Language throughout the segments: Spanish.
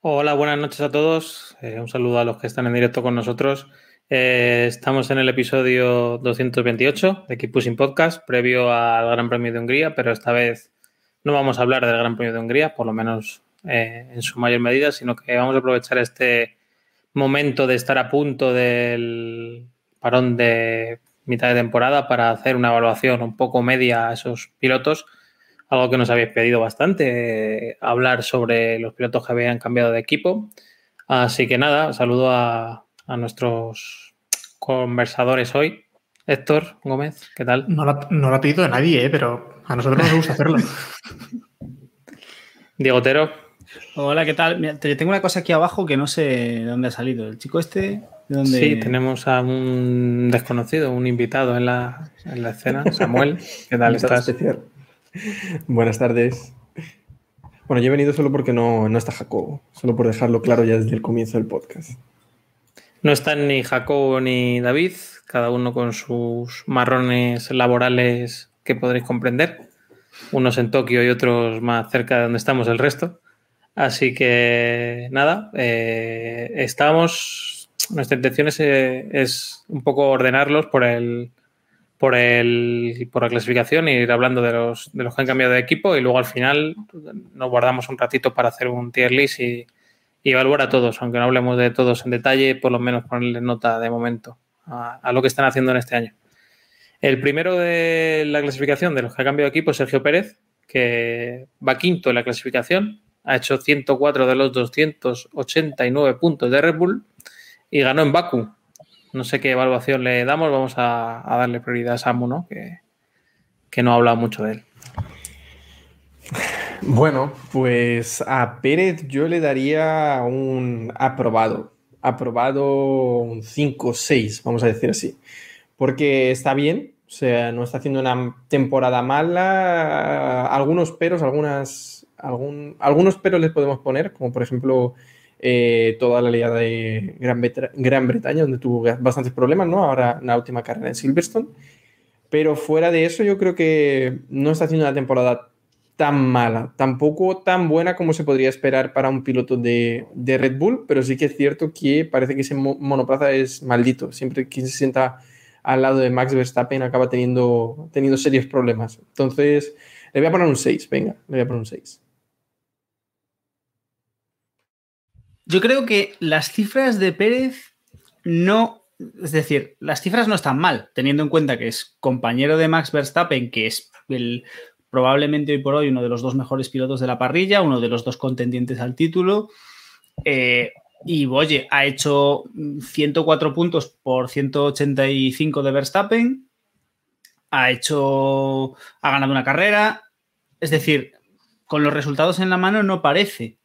Hola, buenas noches a todos. Eh, un saludo a los que están en directo con nosotros. Eh, estamos en el episodio 228 de Keep Pushing Podcast, previo al Gran Premio de Hungría, pero esta vez no vamos a hablar del Gran Premio de Hungría, por lo menos eh, en su mayor medida, sino que vamos a aprovechar este momento de estar a punto del parón de mitad de temporada para hacer una evaluación un poco media a esos pilotos algo que nos habéis pedido bastante, eh, hablar sobre los pilotos que habían cambiado de equipo. Así que nada, saludo a, a nuestros conversadores hoy. Héctor Gómez, ¿qué tal? No lo, no lo ha pedido nadie, ¿eh? pero a nosotros nos gusta hacerlo. Diego Otero. Hola, ¿qué tal? Tengo una cosa aquí abajo que no sé de dónde ha salido. El chico este, ¿de dónde? Sí, tenemos a un desconocido, un invitado en la, en la escena. Samuel, ¿qué tal estás? especial. Buenas tardes. Bueno, yo he venido solo porque no, no está Jacobo, solo por dejarlo claro ya desde el comienzo del podcast. No están ni Jacobo ni David, cada uno con sus marrones laborales que podréis comprender. Unos en Tokio y otros más cerca de donde estamos el resto. Así que nada, eh, estamos. Nuestra intención es, eh, es un poco ordenarlos por el, por el por la clasificación e ir hablando de los, de los que han cambiado de equipo y luego al final nos guardamos un ratito para hacer un tier list y, y evaluar a todos, aunque no hablemos de todos en detalle, por lo menos ponerle nota de momento a, a lo que están haciendo en este año. El primero de la clasificación de los que ha cambiado de equipo es Sergio Pérez, que va quinto en la clasificación, ha hecho 104 de los 289 puntos de Red Bull y ganó en Baku. No sé qué evaluación le damos, vamos a, darle prioridad a Samu, ¿no? Que, que no ha hablado mucho de él. Bueno, pues a Pérez yo le daría un aprobado. Aprobado un 5-6, vamos a decir así. Porque está bien, o sea, no está haciendo una temporada mala. Algunos peros, algunas, algunos peros les podemos poner, como por ejemplo eh, toda la liada de Gran, Bretaña, donde tuvo bastantes problemas, ¿no? Ahora la última carrera en Silverstone. Pero fuera de eso, yo creo que no está haciendo una temporada tan mala, tampoco tan buena como se podría esperar para un piloto de, Red Bull, pero sí que es cierto que parece que ese mo- monoplaza es maldito. Siempre quien se sienta al lado de Max Verstappen acaba teniendo, teniendo serios problemas. Entonces, le voy a poner un 6, venga, le voy a poner un 6. Yo creo que las cifras de Pérez no. Es decir, las cifras no están mal, teniendo en cuenta que es compañero de Max Verstappen, que es el, probablemente hoy por hoy uno de los dos mejores pilotos de la parrilla, uno de los dos contendientes al título. Eh, y oye, ha hecho 104 puntos por 185 de Verstappen. Ha hecho. Ha ganado una carrera. Es decir, con los resultados en la mano no parece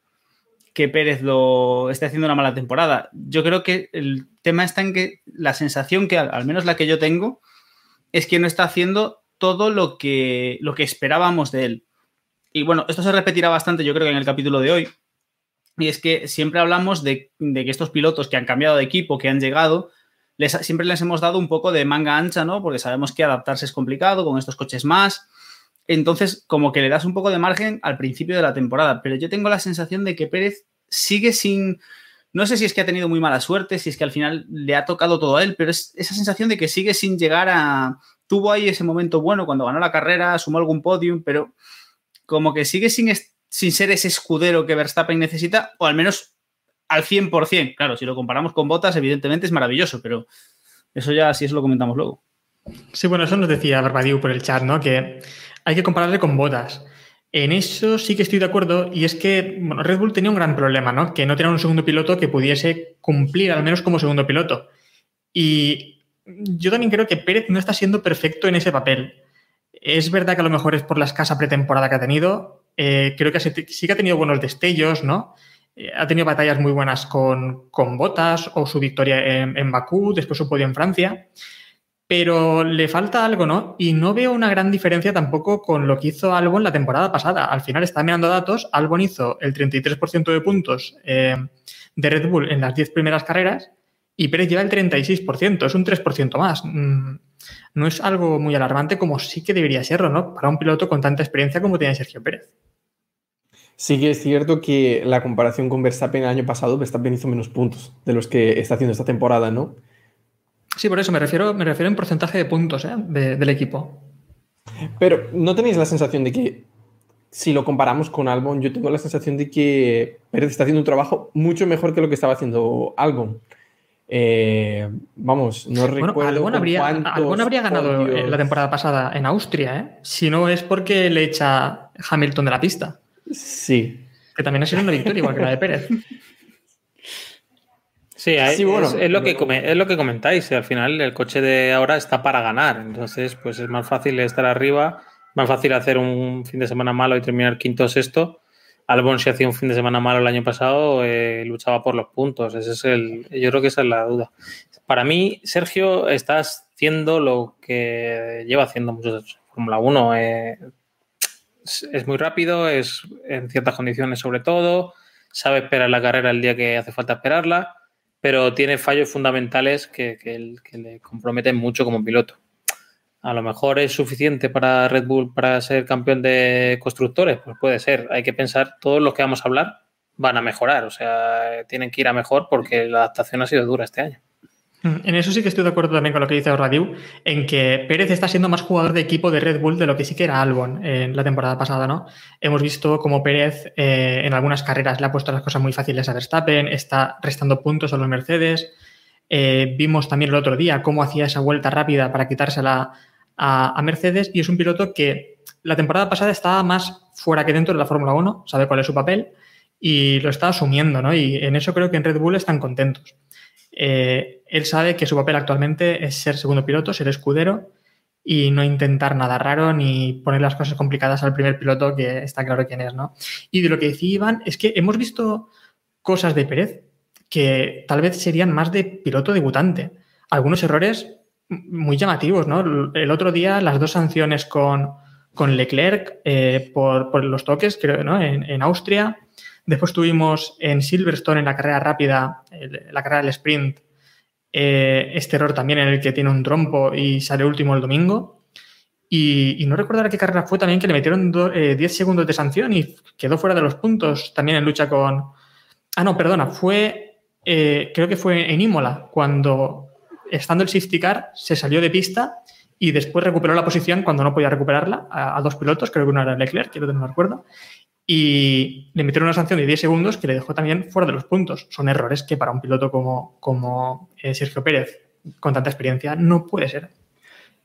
que Pérez lo esté haciendo una mala temporada. Yo creo que el tema está en que la sensación que, al, menos la que yo tengo, es que no está haciendo todo lo que, lo que esperábamos de él. Y bueno, esto se repetirá bastante, yo creo que en el capítulo de hoy. Y es que siempre hablamos de, que estos pilotos que han cambiado de equipo, que han llegado, siempre les hemos dado un poco de manga ancha, ¿no? Porque sabemos que adaptarse es complicado con estos coches más. Entonces, como que le das un poco de margen al principio de la temporada. Pero yo tengo la sensación de que Pérez sigue sin. No sé si es que ha tenido muy mala suerte, si es que al final le ha tocado todo a él, pero es esa sensación de que sigue sin llegar a. Tuvo ahí ese momento bueno cuando ganó la carrera, sumó algún podium, pero como que sigue sin, sin ser ese escudero que Verstappen necesita, o al menos al 100%. Claro, si lo comparamos con Botas, evidentemente es maravilloso, pero eso ya sí eso lo comentamos luego. Sí, bueno, eso nos decía Barbadiu por el chat, ¿no? Que hay que compararle con botas. En eso sí que estoy de acuerdo y es que bueno, Red Bull tenía un gran problema, ¿no? Que no tenía un segundo piloto que pudiese cumplir al menos como segundo piloto. Y yo también creo que Pérez no está siendo perfecto en ese papel. Es verdad que a lo mejor es por la escasa pretemporada que ha tenido. Eh, creo que sí que ha tenido buenos destellos, ¿no? Eh, ha tenido batallas muy buenas con, con Botas o su victoria en, en, Bakú, después su podio en Francia. Pero le falta algo, ¿no? Y no veo una gran diferencia tampoco con lo que hizo Albon la temporada pasada. Al final está mirando datos. Albon hizo el 33% de puntos eh, de Red Bull en las 10 primeras carreras y Pérez lleva el 36%, es un 3% más. Mm, no es algo muy alarmante como sí que debería serlo, ¿no? Para un piloto con tanta experiencia como tiene Sergio Pérez. Sí que es cierto que la comparación con Verstappen el año pasado, Verstappen hizo menos puntos de los que está haciendo esta temporada, ¿no? Sí, por eso me refiero, me refiero en porcentaje de puntos ¿eh? del equipo. Pero ¿no tenéis la sensación de que si lo comparamos con Albon, yo tengo la sensación de que Pérez está haciendo un trabajo mucho mejor que lo que estaba haciendo Albon? Eh, vamos, no recuerdo. Albon habría, habría ganado la temporada pasada en Austria, ¿eh? Si no es porque le echa Hamilton de la pista. Sí. Que también ha sido una victoria, igual que la de Pérez. Sí, es, lo que, es lo que comentáis. Al final, el coche de ahora está para ganar. Entonces, pues es más fácil estar arriba, más fácil hacer un fin de semana malo y terminar quinto o sexto. Albon, si hacía un fin de semana malo el año pasado, eh, luchaba por los puntos. Ese es el, yo creo que esa es la duda. Para mí, Sergio, estás haciendo lo que lleva haciendo muchos Fórmula 1. Eh, es, muy rápido, es en ciertas condiciones sobre todo, sabe esperar la carrera el día que hace falta esperarla, pero tiene fallos fundamentales que, que, le comprometen mucho como piloto. A lo mejor es suficiente para Red Bull para ser campeón de constructores, pues puede ser. Hay que pensar, todos los que vamos a hablar van a mejorar, o sea, tienen que ir a mejor porque la adaptación ha sido dura este año. En eso sí que estoy de acuerdo también con lo que dice Radiu, en que Pérez está siendo más jugador de equipo de Red Bull de lo que sí que era Albon en la temporada pasada, ¿no? Hemos visto como Pérez eh, en algunas carreras le ha puesto las cosas muy fáciles a Verstappen, está restando puntos a los Mercedes. Eh, vimos también el otro día cómo hacía esa vuelta rápida para quitársela a, a Mercedes y es un piloto que la temporada pasada estaba más fuera que dentro de la Fórmula 1, sabe cuál es su papel y lo está asumiendo, ¿no? Y en eso creo que en Red Bull están contentos. Eh, él sabe que su papel actualmente es ser segundo piloto, ser escudero y no intentar nada raro ni poner las cosas complicadas al primer piloto que está claro quién es, ¿no? Y de lo que decía Iván es que hemos visto cosas de Pérez que tal vez serían más de piloto debutante. Algunos errores muy llamativos, ¿no? El otro día las dos sanciones con, con Leclerc eh, por, los toques, creo, ¿no? En, en Austria Después tuvimos en Silverstone, en la carrera rápida, la carrera del sprint, eh, este error también en el que tiene un trompo y sale último el domingo. Y, no recuerdo qué carrera fue también que le metieron 10 eh, segundos de sanción y quedó fuera de los puntos también en lucha con... Ah, no, perdona, fue, eh, creo que fue en Imola, cuando estando el safety car se salió de pista y después recuperó la posición cuando no podía recuperarla a, dos pilotos, creo que uno era Leclerc, que no me acuerdo, y le metieron una sanción de 10 segundos que le dejó también fuera de los puntos. Son errores que para un piloto como, como eh, Sergio Pérez, con tanta experiencia, no puede ser.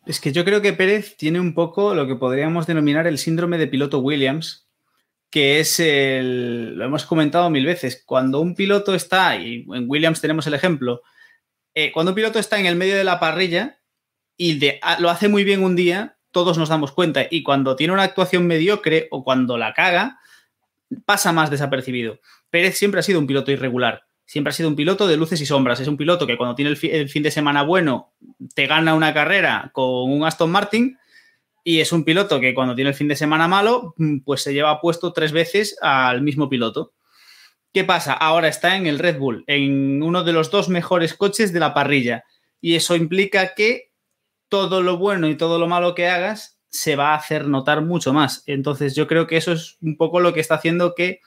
Es que yo creo que Pérez tiene un poco lo que podríamos denominar el síndrome de piloto Williams, que es el, lo hemos comentado mil veces, cuando un piloto está, y en Williams tenemos el ejemplo, eh, cuando un piloto está en el medio de la parrilla y lo hace muy bien un día, todos nos damos cuenta, y cuando tiene una actuación mediocre o cuando la caga, pasa más desapercibido. Pérez siempre ha sido un piloto irregular, siempre ha sido un piloto de luces y sombras. Es un piloto que cuando tiene el, fin de semana bueno te gana una carrera con un Aston Martin y es un piloto que cuando tiene el fin de semana malo mm, pues se lleva puesto tres veces al mismo piloto. ¿Qué pasa? Ahora está en el Red Bull, en uno de los dos mejores coches de la parrilla y eso implica que todo lo bueno y todo lo malo que hagas se va a hacer notar mucho más. Entonces yo creo que eso es un poco lo que está haciendo que,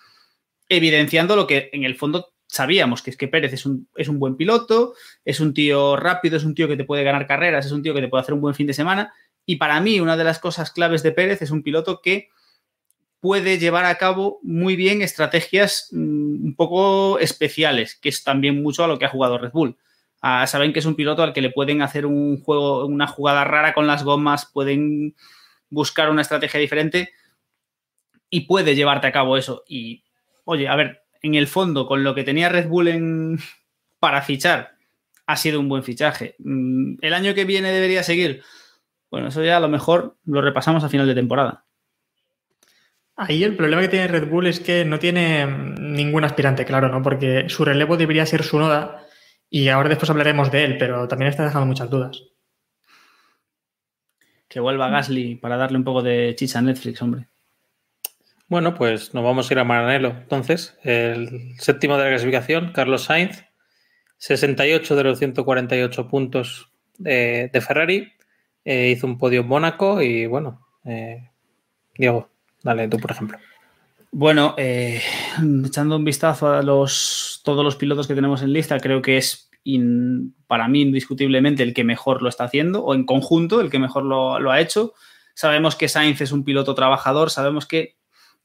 evidenciando lo que en el fondo sabíamos, que es que Pérez es un, es un buen piloto, es un tío rápido, es un tío que te puede ganar carreras, es un tío que te puede hacer un buen fin de semana. Y para mí una de las cosas claves de Pérez es un piloto que puede llevar a cabo muy bien estrategias mm, un poco especiales, que es también mucho a lo que ha jugado Red Bull. Saben que es un piloto al que le pueden hacer un juego, una jugada rara con las gomas, pueden buscar una estrategia diferente y puede llevarte a cabo eso. Y, oye, a ver, en el fondo, con lo que tenía Red Bull en, para fichar ha sido un buen fichaje. Mm, ¿El año que viene debería seguir? Bueno, eso ya a lo mejor lo repasamos a final de temporada. Ahí el problema que tiene Red Bull es que no tiene ningún aspirante, claro, ¿no? Porque su relevo debería ser su noda y ahora después hablaremos de él, pero también está dejando muchas dudas. Que vuelva Gasly para darle un poco de chicha a Netflix, hombre. Bueno, pues nos vamos a ir a Maranello. Entonces, el séptimo de la clasificación, Carlos Sainz, 68 de los 148 puntos de, de Ferrari, eh, hizo un podio en Mónaco y bueno, eh, Diego, dale tú, por ejemplo. Bueno, eh, echando un vistazo a los, todos los pilotos que tenemos en lista, creo que es para mí indiscutiblemente el que mejor lo está haciendo, o en conjunto el que mejor lo, ha hecho. Sabemos que Sainz es un piloto trabajador, sabemos que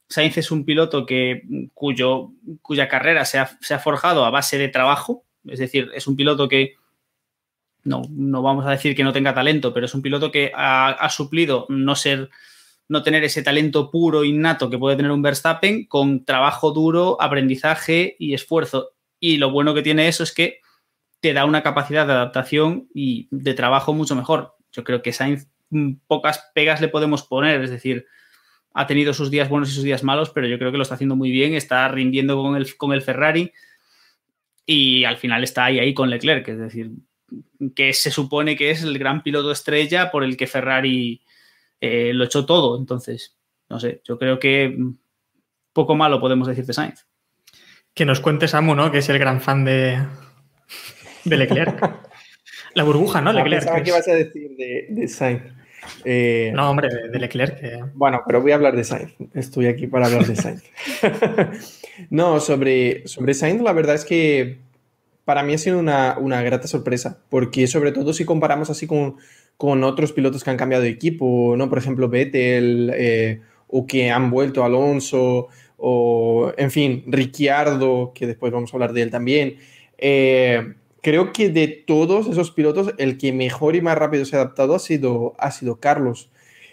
Sainz es un piloto que, cuya carrera se ha, forjado a base de trabajo, es decir, es un piloto que no, no vamos a decir que no tenga talento, pero es un piloto que ha, suplido no ser, no tener ese talento puro, innato que puede tener un Verstappen con trabajo duro, aprendizaje y esfuerzo. Y lo bueno que tiene eso es que te da una capacidad de adaptación y de trabajo mucho mejor. Yo creo que Sainz mm, pocas pegas le podemos poner, es decir, ha tenido sus días buenos y sus días malos, pero yo creo que lo está haciendo muy bien, está rindiendo con el, con el Ferrari y al final está ahí, ahí con Leclerc, es decir, que se supone que es el gran piloto estrella por el que Ferrari eh, lo echó todo. Entonces, no sé, yo creo que poco malo podemos decir de Sainz. Que nos cuente Samu, ¿no? Que es el gran fan de, de Leclerc. La burbuja, ¿no? Ah, Leclerc. ¿Qué vas a decir de, de Sainz? Eh, no, hombre, de, de Leclerc. Que... Bueno, pero voy a hablar de Sainz. Estoy aquí para hablar de Sainz. no, sobre, sobre Sainz, la verdad es que para mí ha sido una, una grata sorpresa, porque sobre todo si comparamos así con, con, otros pilotos que han cambiado de equipo, ¿no? Por ejemplo, Vettel, eh, o que han vuelto Alonso, o en fin, Ricciardo, que después vamos a hablar de él también. Eh, creo que de todos esos pilotos, el que mejor y más rápido se ha adaptado ha sido, ha sido Carlos.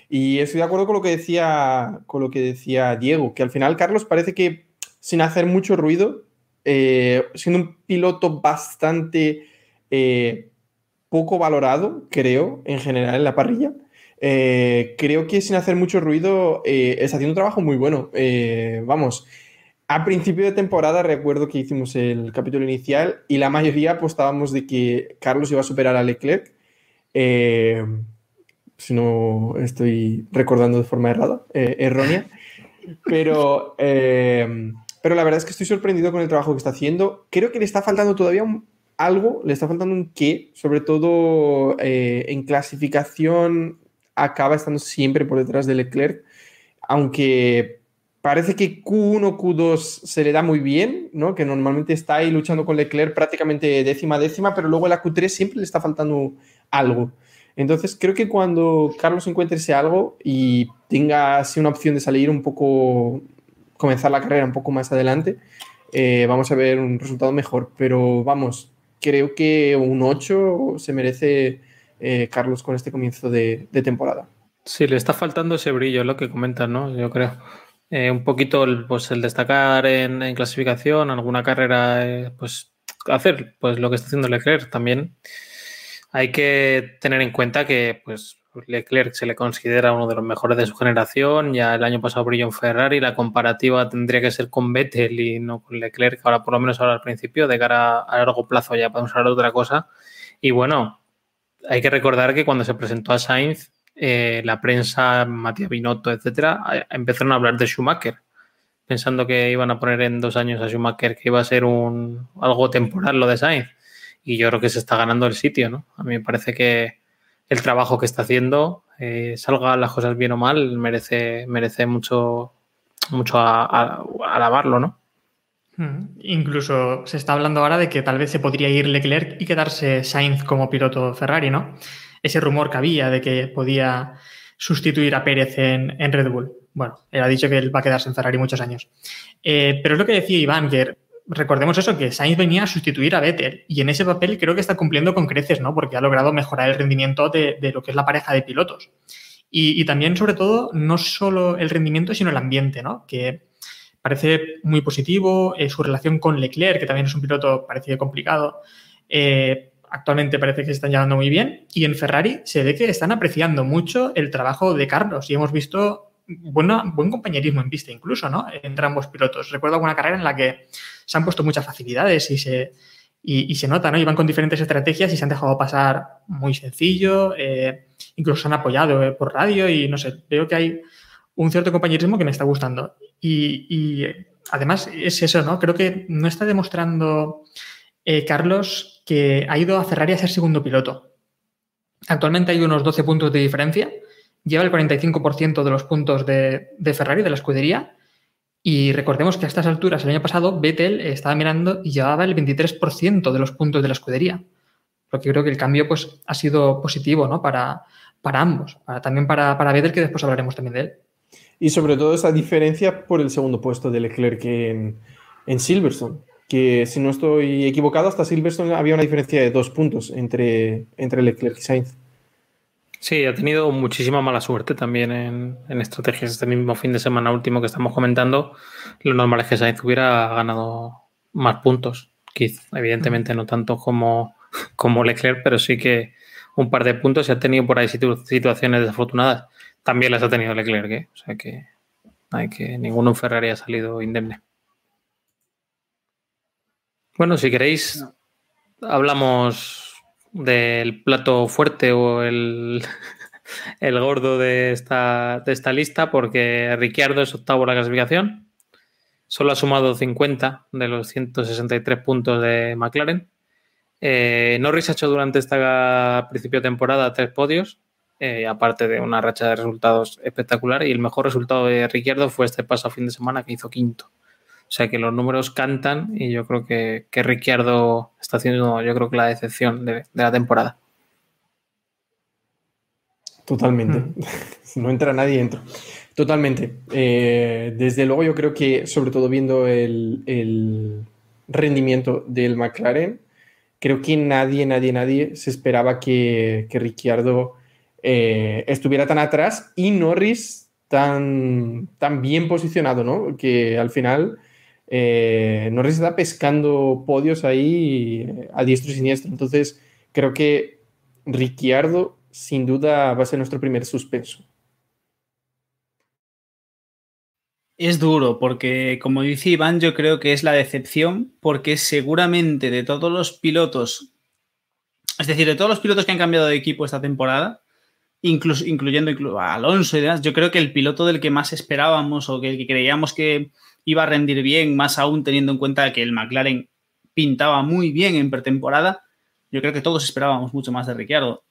Y estoy de acuerdo con lo que decía, con lo que decía Diego, que al final Carlos parece que sin hacer mucho ruido, eh, siendo un piloto bastante poco valorado, creo, en general en la parrilla, eh, creo que sin hacer mucho ruido eh, está haciendo un trabajo muy bueno. Eh, vamos, a principio de temporada recuerdo que hicimos el capítulo inicial y la mayoría apostábamos de que Carlos iba a superar a Leclerc. Eh, si no estoy recordando de forma errada, errónea. Pero, pero la verdad es que estoy sorprendido con el trabajo que está haciendo. Creo que le está faltando todavía un, algo, le está faltando un qué, sobre todo eh, en clasificación acaba estando siempre por detrás de Leclerc, aunque parece que Q1, Q2 se le da muy bien, ¿no? Que normalmente está ahí luchando con Leclerc prácticamente décima a décima, pero luego en la Q3 siempre le está faltando algo. Entonces creo que cuando Carlos encuentre ese algo y tenga así una opción de salir un poco, comenzar la carrera un poco más adelante, eh, vamos a ver un resultado mejor. Pero vamos, creo que un 8 se merece eh, Carlos con este comienzo de, temporada. Sí, le está faltando ese brillo, lo que comentas, ¿no? Yo creo. Eh, un poquito el, pues, el destacar en, en clasificación, alguna carrera, eh, pues hacer pues lo que está haciendo Leclerc también. Hay que tener en cuenta que pues Leclerc se le considera uno de los mejores de su generación. Ya el año pasado brilló en Ferrari. La comparativa tendría que ser con Vettel y no con Leclerc. Ahora, por lo menos ahora al principio, de cara a largo plazo ya podemos hablar de otra cosa. Y bueno, hay que recordar que cuando se presentó a Sainz, eh, la prensa, Matías Binotto, etcétera, empezaron a hablar de Schumacher, pensando que iban a poner en dos años a Schumacher, que iba a ser algo temporal lo de Sainz. Y yo creo que se está ganando el sitio, ¿no? A mí me parece que el trabajo que está haciendo, eh, salga las cosas bien o mal, merece, merece mucho, mucho a, alabarlo, ¿no? Hmm. Incluso se está hablando ahora de que tal vez se podría ir Leclerc y quedarse Sainz como piloto Ferrari, ¿no? Ese rumor que había de que podía sustituir a Pérez en, en Red Bull. Bueno, él ha dicho que él va a quedarse en Ferrari muchos años. Eh, pero es lo que decía Iván, que recordemos eso, que Sainz venía a sustituir a Vettel y en ese papel creo que está cumpliendo con creces, ¿no? Porque ha logrado mejorar el rendimiento de, de lo que es la pareja de pilotos. Y, y, también, sobre todo, no solo el rendimiento, sino el ambiente, ¿no? Que parece muy positivo, eh, su relación con Leclerc, que también es un piloto parecido complicado. Eh, actualmente parece que se están llevando muy bien. Y en Ferrari se ve que están apreciando mucho el trabajo de Carlos y hemos visto buena, buen compañerismo en pista incluso, ¿no? Entre ambos pilotos. Recuerdo alguna carrera en la que se han puesto muchas facilidades y se, y, se nota, ¿no? Y van con diferentes estrategias y se han dejado pasar muy sencillo, eh, incluso se han apoyado eh, por radio y no sé, veo que hay un cierto compañerismo que me está gustando. Y, y además es eso, ¿no? Creo que no está demostrando eh, Carlos que ha ido a Ferrari a ser segundo piloto. Actualmente hay unos 12 puntos de diferencia, lleva el 45% de los puntos de, Ferrari, de la escudería, y recordemos que a estas alturas, el año pasado, Vettel estaba mirando y llevaba el 23% de los puntos de la escudería. Porque creo que el cambio pues, ha sido positivo ¿no? para, para ambos, también para, para Vettel, que después hablaremos también de él. Y sobre todo esa diferencia por el segundo puesto de Leclerc en, en Silverstone. Que si no estoy equivocado, hasta Silverstone había una diferencia de dos puntos entre, entre Leclerc y Sainz. Sí, ha tenido muchísima mala suerte también en, en, estrategias. Este mismo fin de semana último que estamos comentando, lo normal es que Sainz hubiera ganado más puntos. Quizá, evidentemente no tanto como, como Leclerc, pero sí que un par de puntos y ha tenido por ahí situaciones desafortunadas también las ha tenido Leclerc, ¿eh? o sea que hay que ninguno Ferrari ha salido indemne. Bueno, si queréis, hablamos del plato fuerte o el, el gordo de esta, de esta lista, porque Ricciardo es octavo en la clasificación. Solo ha sumado 50 de los 163 puntos de McLaren. Eh, Norris ha hecho durante esta principio de temporada tres podios, eh, aparte de una racha de resultados espectacular. Y el mejor resultado de Ricciardo fue este paso fin de semana que hizo quinto. O sea que los números cantan y yo creo que, que Ricciardo está haciendo, yo creo que la decepción de, la temporada. Totalmente. Mm. no entra nadie dentro. Totalmente. Eh, desde luego yo creo que, sobre todo viendo el, el, rendimiento del McLaren, creo que nadie, nadie, nadie se esperaba que, que Ricciardo eh, estuviera tan atrás y Norris tan, tan bien posicionado, ¿no? Que al final eh, Norris está pescando podios ahí eh, a diestro y siniestro. Entonces, creo que Ricciardo sin duda va a ser nuestro primer suspenso. Es duro porque, como dice Iván, yo creo que es la decepción porque seguramente de todos los pilotos, es decir, de todos los pilotos que han cambiado de equipo esta temporada, incluso, incluyendo a Alonso y demás, yo creo que el piloto del que más esperábamos o que, que creíamos que iba a rendir bien, más aún teniendo en cuenta que el McLaren pintaba muy bien en pretemporada, yo creo que todos esperábamos mucho más de Ricciardo.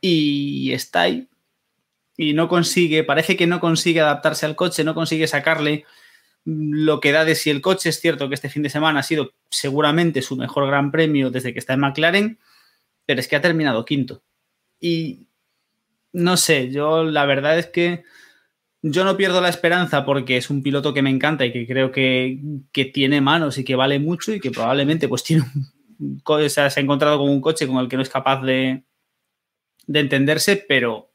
Y está ahí. Y no consigue, parece que no consigue adaptarse al coche, no consigue sacarle lo que da de si el coche. Es cierto que este fin de semana ha sido seguramente su mejor gran premio desde que está en McLaren, pero es que ha terminado quinto. Y no sé, yo la verdad es que yo no pierdo la esperanza porque es un piloto que me encanta y que creo que, tiene manos y que vale mucho y que probablemente pues tiene se ha encontrado con un coche con el que no es capaz de, de entenderse, pero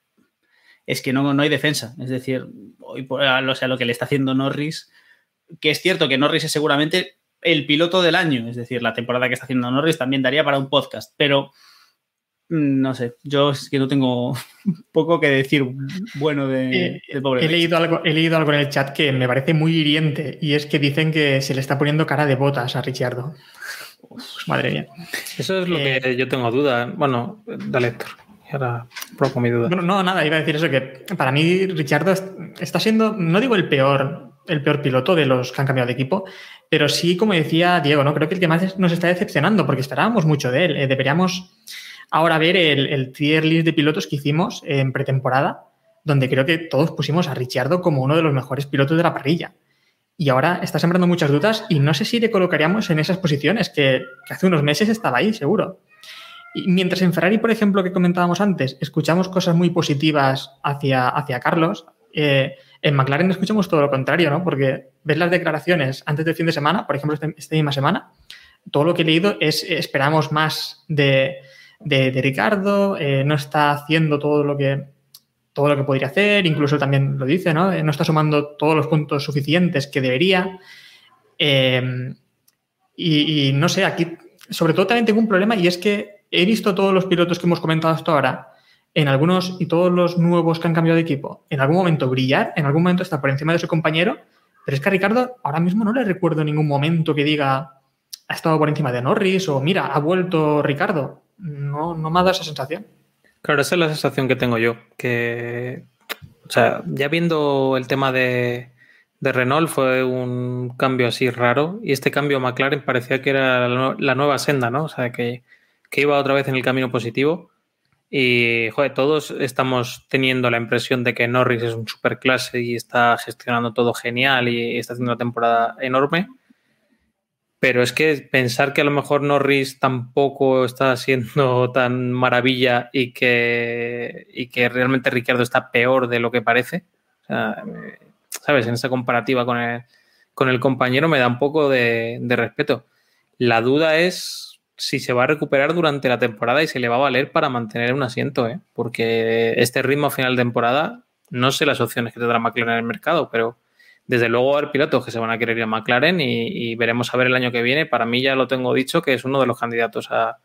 es que no, no hay defensa. Es decir, hoy o sea, lo que le está haciendo Norris, que es cierto que Norris es seguramente el piloto del año, es decir, la temporada que está haciendo Norris también daría para un podcast, pero no sé, yo es que no tengo poco que decir bueno de, eh, pobre. He leído, algo, he leído algo en el chat que me parece muy hiriente y es que dicen que se le está poniendo cara de botas a Richardo. madre mía. Eso es lo que eh, yo tengo duda. Bueno, dale, Héctor. Y ahora propongo mi duda. no, nada, iba a decir eso, que para mí Richardo está siendo, no digo el peor, el peor piloto de los que han cambiado de equipo, pero sí, como decía Diego, ¿no? Creo que el que más nos está decepcionando, porque esperábamos mucho de él. Eh, deberíamos ahora ver el, tier list de pilotos que hicimos en pretemporada, donde creo que todos pusimos a Ricciardo como uno de los mejores pilotos de la parrilla. Y ahora está sembrando muchas dudas y no sé si le colocaríamos en esas posiciones, que, hace unos meses estaba ahí, seguro. Y mientras en Ferrari, por ejemplo, que comentábamos antes, escuchamos cosas muy positivas hacia, hacia Carlos, eh, en McLaren escuchamos todo lo contrario, ¿no? Porque ves las declaraciones antes del fin de semana, por ejemplo, este, esta misma semana, todo lo que he leído es esperamos más de, de, Ricardo, eh, no está haciendo todo lo que todo lo que podría hacer, incluso también lo dice, ¿no? Eh, no está sumando todos los puntos suficientes que debería. Eh, y, no sé, aquí sobre todo también tengo un problema y es que he visto todos los pilotos que hemos comentado hasta ahora, en algunos y todos los nuevos que han cambiado de equipo, en algún momento brillar, en algún momento está por encima de su compañero, pero es que a Ricardo ahora mismo no le recuerdo ningún momento que diga ha estado por encima de Norris o mira, ha vuelto Ricardo. No, no me ha dado esa sensación. Claro, esa es la sensación que tengo yo, que, o sea, ya viendo el tema de, de Renault fue un cambio así raro y este cambio McLaren parecía que era la, nueva senda, ¿no? O sea, que, que, iba otra vez en el camino positivo y, joder, todos estamos teniendo la impresión de que Norris es un superclase y está gestionando todo genial y está haciendo una temporada enorme. Pero es que pensar que a lo mejor Norris tampoco está siendo tan maravilla y que, y que realmente Ricardo está peor de lo que parece. O sea, ¿sabes? En esa comparativa con el, con el compañero me da un poco de, respeto. La duda es si se va a recuperar durante la temporada y se le va a valer para mantener un asiento, ¿eh? porque este ritmo a final de temporada, no sé las opciones que tendrá McLaren en el mercado, pero desde luego hay pilotos que se van a querer ir a McLaren y, y, veremos a ver el año que viene. Para mí ya lo tengo dicho que es uno de los candidatos a,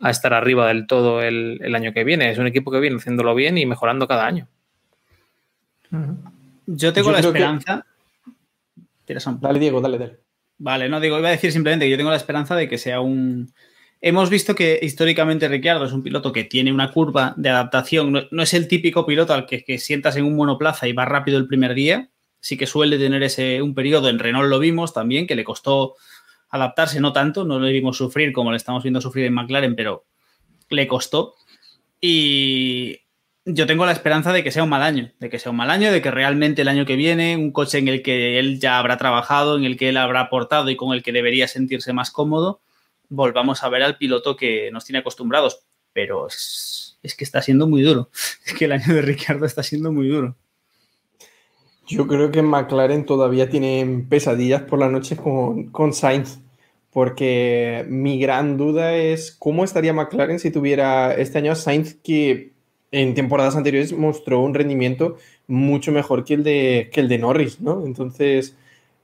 a estar arriba del todo el, el, año que viene. Es un equipo que viene haciéndolo bien y mejorando cada año. Yo tengo yo la esperanza. Que... Dale, Diego, dale, dale. Vale, no digo, iba a decir simplemente que yo tengo la esperanza de que sea un. Hemos visto que históricamente Ricciardo es un piloto que tiene una curva de adaptación. No, no es el típico piloto al que, que, sientas en un monoplaza y va rápido el primer día. Sí que suele tener ese un periodo. En Renault lo vimos también, que le costó adaptarse, no tanto. No le vimos sufrir como le estamos viendo sufrir en McLaren, pero le costó. Y yo tengo la esperanza de que sea un mal año, de que sea un mal año, de que realmente el año que viene, un coche en el que él ya habrá trabajado, en el que él habrá aportado y con el que debería sentirse más cómodo, volvamos a ver al piloto que nos tiene acostumbrados. Pero es, es que está siendo muy duro. Es que el año de Ricardo está siendo muy duro. Yo creo que McLaren todavía tiene pesadillas por la noche con, con Sainz, porque mi gran duda es cómo estaría McLaren si tuviera este año a Sainz que en temporadas anteriores mostró un rendimiento mucho mejor que el de, que el de Norris, ¿no? Entonces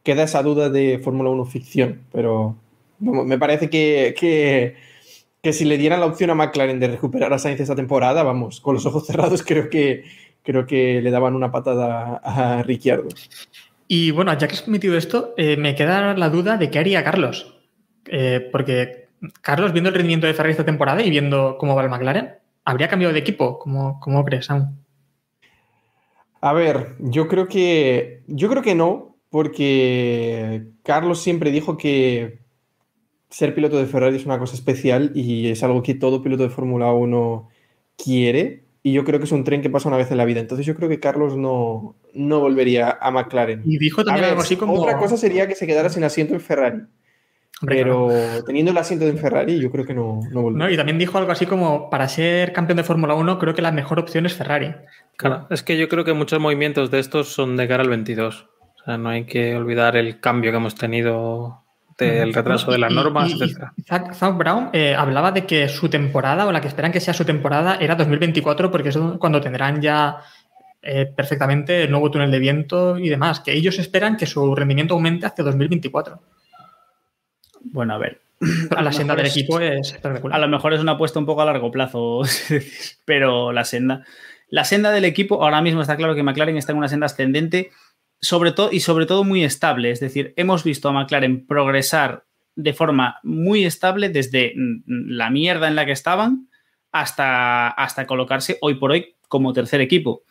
queda esa duda de Fórmula 1 ficción, pero me parece que, que, que, si le dieran la opción a McLaren de recuperar a Sainz esta temporada, vamos, con los ojos cerrados creo que, creo que le daban una patada a Ricciardo. Y bueno, ya que has metido esto, eh, me queda la duda de qué haría Carlos, eh, porque Carlos, viendo el rendimiento de Ferrari esta temporada y viendo cómo va el McLaren, ¿Habría cambiado de equipo? ¿Cómo, cómo crees, Sam? A ver, yo creo que. Yo creo que no, porque Carlos siempre dijo que ser piloto de Ferrari es una cosa especial y es algo que todo piloto de Fórmula 1 quiere. Y yo creo que es un tren que pasa una vez en la vida. Entonces yo creo que Carlos no, no volvería a McLaren. Y dijo también ver, algo así como. Otra cosa sería que se quedara sin asiento en Ferrari. Hombre, pero claro. teniendo el asiento de Ferrari, yo creo que no, no no, y también dijo algo así como: para ser campeón de Fórmula 1, creo que la mejor opción es Ferrari. Claro, es que yo creo que muchos movimientos de estos son de cara al 22. O sea, no hay que olvidar el cambio que hemos tenido del retraso de las normas, Zach, Zach, Brown eh, hablaba de que su temporada, o la que esperan que sea su temporada, era 2024, porque es cuando tendrán ya eh, perfectamente el nuevo túnel de viento y demás. Que ellos esperan que su rendimiento aumente hacia 2024. Bueno, a ver. A la senda del equipo es espectacular. A lo mejor es una apuesta un poco a largo plazo, pero la senda. La senda del equipo, ahora mismo está claro que McLaren está en una senda ascendente, sobre todo y sobre todo muy estable. Es decir, hemos visto a McLaren progresar de forma muy estable desde la mierda en la que estaban hasta, hasta colocarse hoy por hoy como tercer equipo.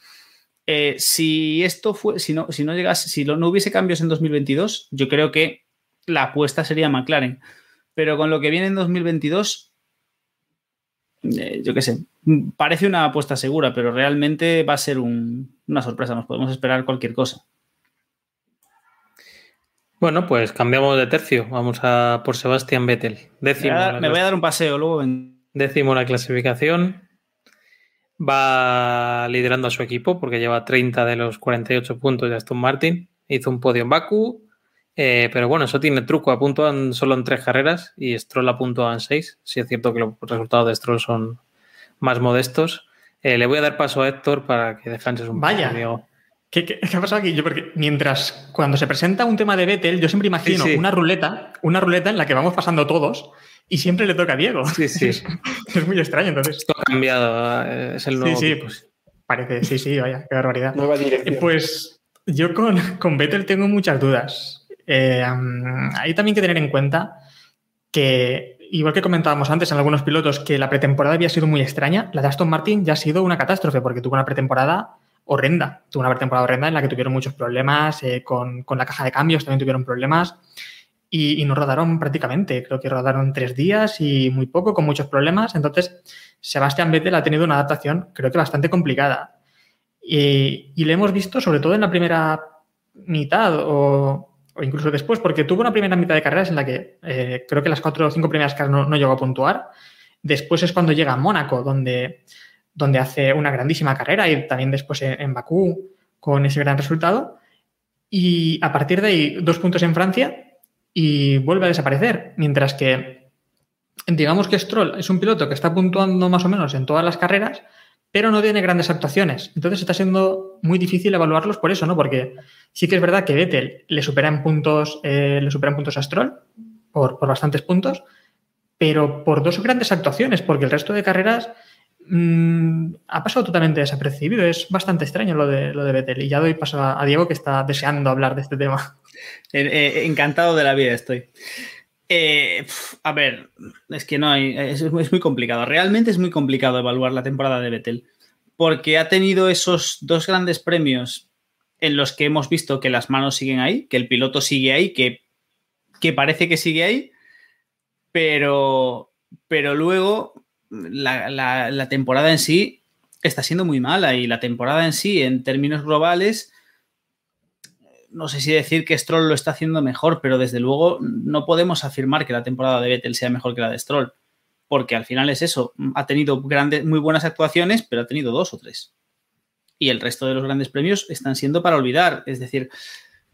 Eh, si esto fue, si no, si no llegase, si no hubiese cambios en 2022, yo creo que la apuesta sería McLaren. Pero con lo que viene en 2022, eh, yo qué sé, parece una apuesta segura, pero realmente va a ser un, una sorpresa. Nos podemos esperar cualquier cosa. Bueno, pues cambiamos de tercio. Vamos a por Sebastián Vettel. Décimo. Me, me voy a dar un paseo luego. En... Décimo la clasificación. Va liderando a su equipo porque lleva 30 de los 48 puntos de Aston Martin. Hizo un podio en Baku, eh, pero bueno, eso tiene truco. Apuntúan solo en tres carreras y Stroll apuntó en seis. Sí es cierto que los resultados de Stroll son más modestos. Eh, le voy a dar paso a Héctor para que descanses un Vaya. poco. Vaya. ¿Qué, ¿Qué, qué, ha pasado aquí? Yo porque mientras cuando se presenta un tema de Vettel, yo siempre imagino sí, sí. una ruleta, una ruleta en la que vamos pasando todos y siempre le toca a Diego. Sí, sí. Es, muy extraño, entonces. Esto ha cambiado, eh, es el nuevo. Sí, sí, pues parece, sí, sí, vaya, qué barbaridad. Nueva Eh, dirección. Pues yo con, con Vettel tengo muchas dudas. Eh, hay también que tener en cuenta que, igual que comentábamos antes en algunos pilotos, que la pretemporada había sido muy extraña, la de Aston Martin ya ha sido una catástrofe porque tuvo una pretemporada horrenda. Tuvo una pretemporada horrenda en la que tuvieron muchos problemas, eh, con, con la caja de cambios también tuvieron problemas y, y no rodaron prácticamente. Creo que rodaron tres días y muy poco, con muchos problemas. Entonces, Sebastián Vettel ha tenido una adaptación, creo que bastante complicada. Y, y le hemos visto, sobre todo en la primera mitad o, o incluso después, porque tuvo una primera mitad de carreras en la que eh, creo que las cuatro o cinco primeras carreras no, no llegó a puntuar. Después es cuando llega a Mónaco, donde, donde hace una grandísima carrera y también después en, Bakú con ese gran resultado. Y a partir de ahí, dos puntos en Francia y vuelve a desaparecer. Mientras que, digamos que Stroll es un piloto que está puntuando más o menos en todas las carreras, pero no tiene grandes actuaciones. Entonces está siendo muy difícil evaluarlos por eso, ¿no? Porque sí que es verdad que Vettel le supera en puntos, eh, puntos a Stroll por, por, bastantes puntos, pero por dos grandes actuaciones, porque el resto de carreras mmm, ha pasado totalmente desapercibido. Es bastante extraño lo de, lo de. Y ya doy paso a, Diego, que está deseando hablar de este tema. Eh, eh, encantado de la vida estoy. Eh, a ver, es que no hay. Es, es, muy complicado. Realmente es muy complicado evaluar la temporada de Vettel. Porque ha tenido esos dos grandes premios en los que hemos visto que las manos siguen ahí, que el piloto sigue ahí, que, que parece que sigue ahí, pero, pero luego la, la, temporada en sí está siendo muy mala y la temporada en sí, en términos globales, no sé si decir que Stroll lo está haciendo mejor, pero desde luego no podemos afirmar que la temporada de Vettel sea mejor que la de Stroll, porque al final es eso, ha tenido grandes, muy buenas actuaciones, pero ha tenido dos o tres. Y el resto de los grandes premios están siendo para olvidar, es decir,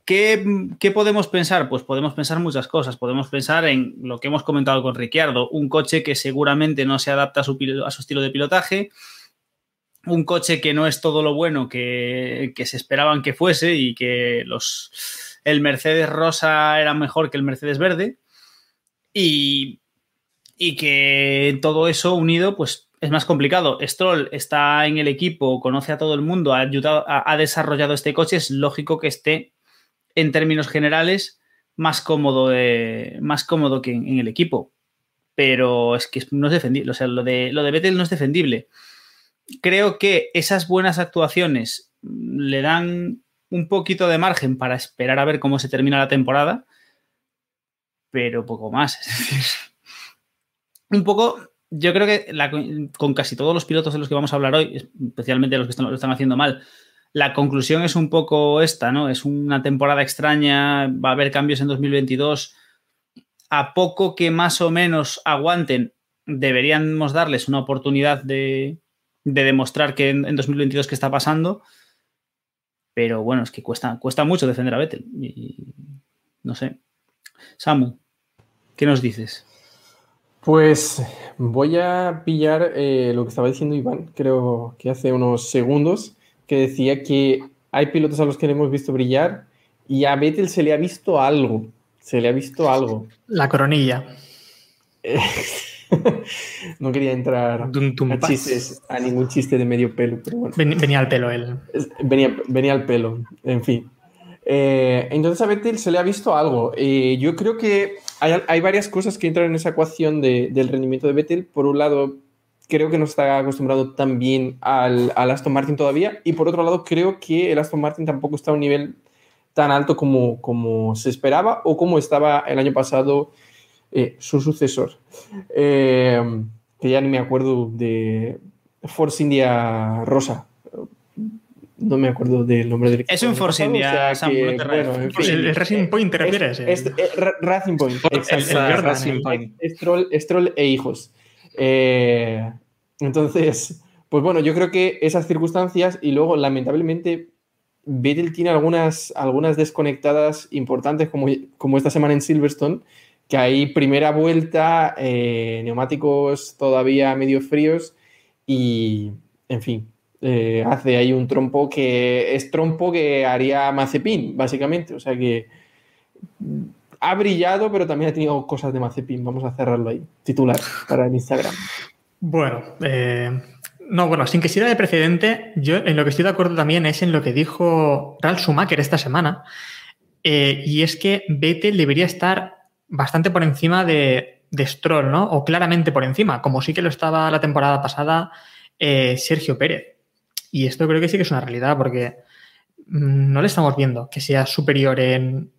¿qué, ¿qué, podemos pensar? Pues podemos pensar muchas cosas, podemos pensar en lo que hemos comentado con Ricciardo, un coche que seguramente no se adapta a su, estilo de pilotaje, un coche que no es todo lo bueno que, se esperaban que fuese y que los, el Mercedes rosa era mejor que el Mercedes verde y, y que todo eso unido pues es más complicado. Stroll está en el equipo, conoce a todo el mundo, ha, ayudado, ha desarrollado este coche, es lógico que esté en términos generales más cómodo, más cómodo que en, el equipo. Pero es que no es defendible, o sea, lo de, lo de Vettel no es defendible creo que esas buenas actuaciones le dan un poquito de margen para esperar a ver cómo se termina la temporada, pero poco más. Es decir, un poco, yo creo que con casi todos los pilotos de los que vamos a hablar hoy, especialmente los que están, lo están haciendo mal, la conclusión es un poco esta, ¿no? Es una temporada extraña, va a haber cambios en 2022. A poco que más o menos aguanten, deberíamos darles una oportunidad de, de demostrar que en, en, 2022 qué está pasando. Pero bueno, es que cuesta, cuesta mucho defender a Vettel. No sé. Samu, ¿qué nos dices? Pues voy a pillar eh, lo que estaba diciendo Iván, creo que hace unos segundos, que decía que hay pilotos a los que le hemos visto brillar y a Vettel se le ha visto algo. Se le ha visto algo. La coronilla. no quería entrar a, chistes, a, ningún chiste de medio pelo, pero bueno. Ven, venía al pelo él. Venía, venía al pelo, en fin. Eh, entonces a Vettel se le ha visto algo. Eh, yo creo que hay, hay, varias cosas que entran en esa ecuación de, del rendimiento de Vettel. Por un lado, creo que no está acostumbrado tan bien al, al, Aston Martin todavía. Y por otro lado, creo que el Aston Martin tampoco está a un nivel tan alto como, como se esperaba o como estaba el año pasado eh, su sucesor. Eh, que ya ni me acuerdo de Force India Rosa. No me acuerdo del nombre del Es un Force India. O sea que, bueno, en fin, el, el, Racing Point te refieres. Es, es, es, Racing Point. Exacto. El, el Racing Point. Stroll, Stroll e hijos. Eh, entonces, pues bueno, yo creo que esas circunstancias y luego, lamentablemente, Vettel tiene algunas, algunas desconectadas importantes, como, como esta semana en Silverstone, que hay primera vuelta, eh, neumáticos todavía medio fríos y, en fin, eh, hace ahí un trompo que es trompo que haría Mazepin, básicamente. O sea que ha brillado, pero también ha tenido cosas de Mazepin. Vamos a cerrarlo ahí. Titular para el Instagram. Bueno, eh, no, bueno, sin que sirva de precedente, yo en lo que estoy de acuerdo también es en lo que dijo Ralf Schumacher esta semana. eh, y es que Vettel debería estar bastante por encima de, Stroll, ¿no? O claramente por encima, como sí que lo estaba la temporada pasada eh, Sergio Pérez. Y esto creo que sí que es una realidad, porque mm, no le estamos viendo que sea superior en,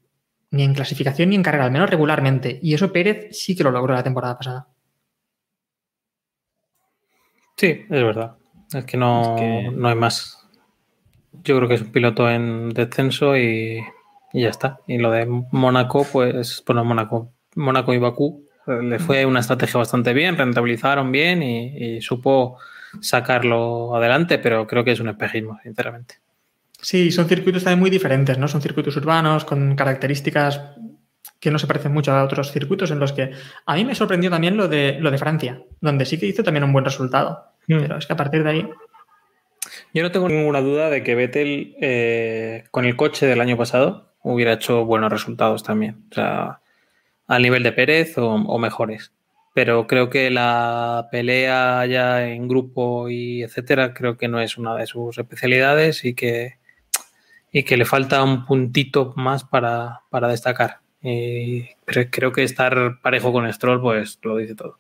ni en clasificación ni en carrera, al menos regularmente. Y eso Pérez sí que lo logró la temporada pasada. Sí, es verdad. Es que no, Es que- no hay más. Yo creo que es un piloto en descenso y, y ya está. Y lo de Mónaco, pues, bueno, Mónaco, Mónaco y Bakú le fue una estrategia bastante bien, rentabilizaron bien y, y supo sacarlo adelante, pero creo que es un espejismo, sinceramente. Sí, son circuitos también muy diferentes, ¿no? Son circuitos urbanos con características que no se parecen mucho a otros circuitos en los que a mí me sorprendió también lo de, lo de Francia, donde sí que hizo también un buen resultado. Mm. Pero es que a partir de ahí, Yo no tengo ninguna duda de que Vettel eh, con el coche del año pasado hubiera hecho buenos resultados también. O sea, al nivel de Pérez o, o mejores. Pero creo que la pelea ya en grupo y etcétera, creo que no es una de sus especialidades y que, y que le falta un puntito más para, para destacar. Cre- creo que estar parejo con Stroll, pues lo dice todo,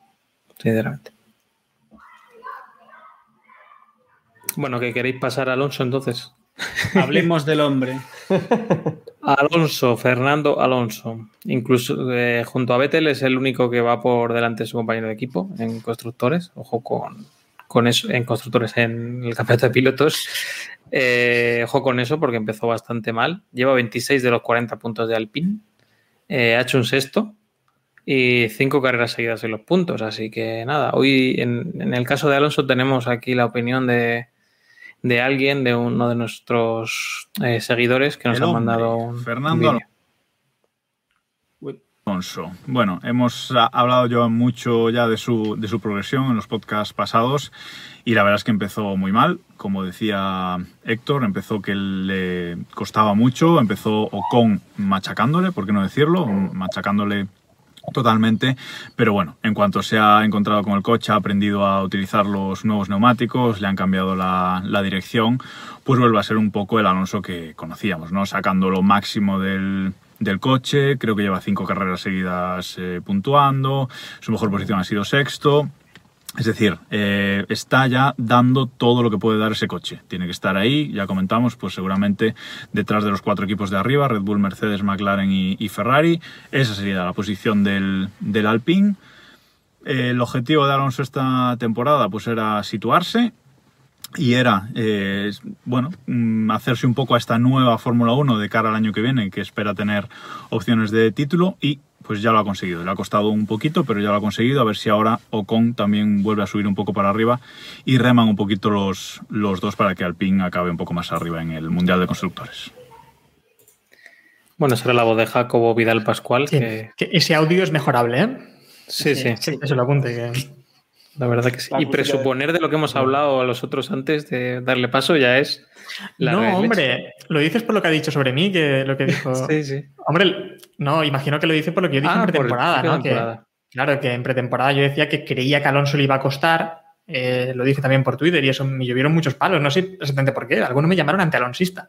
sinceramente. Bueno, que queréis pasar a Alonso entonces. Hablemos del hombre. Alonso, Fernando Alonso. Incluso eh, junto a Vettel es el único que va por delante de su compañero de equipo en constructores. Ojo con, con eso, en constructores en el campeonato de pilotos. Eh, ojo con eso porque empezó bastante mal. Lleva 26 de los 40 puntos de Alpine. Eh, ha hecho un sexto y cinco carreras seguidas en los puntos. Así que nada, hoy en, en el caso de Alonso tenemos aquí la opinión de, de alguien, de uno de nuestros eh, seguidores que nos El ha hombre, mandado un, Fernando. Bueno, hemos ah, hablado yo mucho ya de su, de su progresión en los podcasts pasados y la verdad es que empezó muy mal. Como decía Héctor, empezó que le costaba mucho, empezó Ocon machacándole, ¿por qué no decirlo? Machacándole totalmente, pero bueno, en cuanto se ha encontrado con el coche, ha aprendido a utilizar los nuevos neumáticos, le han cambiado la, la dirección, pues vuelve a ser un poco el Alonso que conocíamos, ¿no? Sacando lo máximo del, del coche, creo que lleva cinco carreras seguidas eh, puntuando, su mejor posición ha sido sexto. Es decir, eh, está ya dando todo lo que puede dar ese coche. Tiene que estar ahí, ya comentamos, pues seguramente detrás de los cuatro equipos de arriba, Red Bull, Mercedes, McLaren y, Ferrari. Esa sería la posición del, del Alpine. El objetivo de Alonso esta temporada pues era situarse y era, eh, bueno, mm, hacerse un poco a esta nueva Fórmula 1 de cara al año que viene, que espera tener opciones de título y pues ya lo ha conseguido. Le ha costado un poquito, pero ya lo ha conseguido. A ver si ahora Ocon también vuelve a subir un poco para arriba y reman un poquito los, los dos para que Alpine acabe un poco más arriba en el Mundial de Constructores. Bueno, será la voz de Jacobo Vidal Pascual. sí, Que, que ese audio es mejorable, ¿eh? sí, sí, Que se lo apunte. Que... la verdad que sí. La Y de- presuponer de lo que hemos hablado a los otros antes de darle paso ya es la no, leche. hombre, lo dices por lo que ha dicho sobre mí, que lo que dijo. Sí, sí. Hombre, no, imagino que lo dice por lo que yo dije Ah, en pretemporada, ¿no? Que- claro, que en pretemporada yo decía que creía que Alonso le iba a costar. eh, lo dije también por Twitter y eso me llovieron muchos palos. No sé exactamente por qué. Algunos me llamaron antialonsista.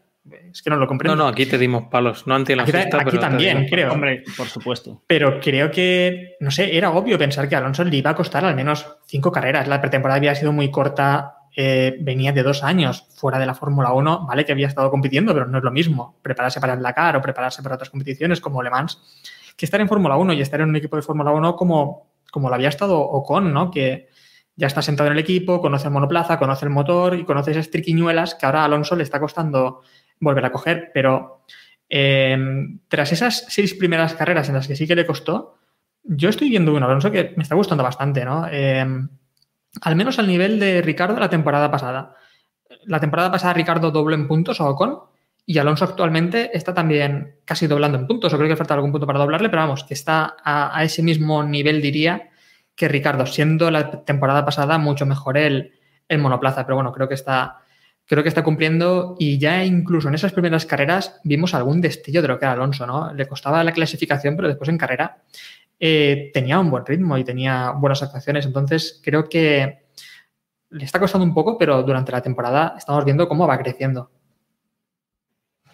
Es que no lo comprendo. No, no, aquí te dimos palos, no anti Aquí, ta- aquí también, creo. Hombre, por supuesto. Pero creo que, no sé, era obvio pensar que a Alonso le iba a costar al menos cinco carreras. La pretemporada había sido muy corta, eh, venía de dos años fuera de la Fórmula 1, vale que había estado compitiendo, pero no es lo mismo prepararse para el Dakar o prepararse para otras competiciones como Le Mans, que estar en Fórmula 1 y estar en un equipo de Fórmula 1 como, como lo había estado Ocon, ¿no? Que ya está sentado en el equipo, conoce el monoplaza, conoce el motor y conoce esas triquiñuelas que ahora a Alonso le está costando volver a coger, pero eh, tras esas seis primeras carreras en las que sí que le costó, yo estoy viendo un Alonso que me está gustando bastante, ¿no? Eh, al menos al nivel de Ricardo la temporada pasada. La temporada pasada Ricardo dobló en puntos a Ocon y Alonso actualmente está también casi doblando en puntos, o creo que falta algún punto para doblarle, pero vamos, que está a, ese mismo nivel, diría, que Ricardo, siendo la temporada pasada mucho mejor el, el monoplaza, pero bueno, creo que está creo que está cumpliendo y ya incluso en esas primeras carreras vimos algún destello de lo que era Alonso, ¿no? Le costaba la clasificación, pero después en carrera eh, tenía un buen ritmo y tenía buenas actuaciones. Entonces creo que le está costando un poco, pero durante la temporada estamos viendo cómo va creciendo.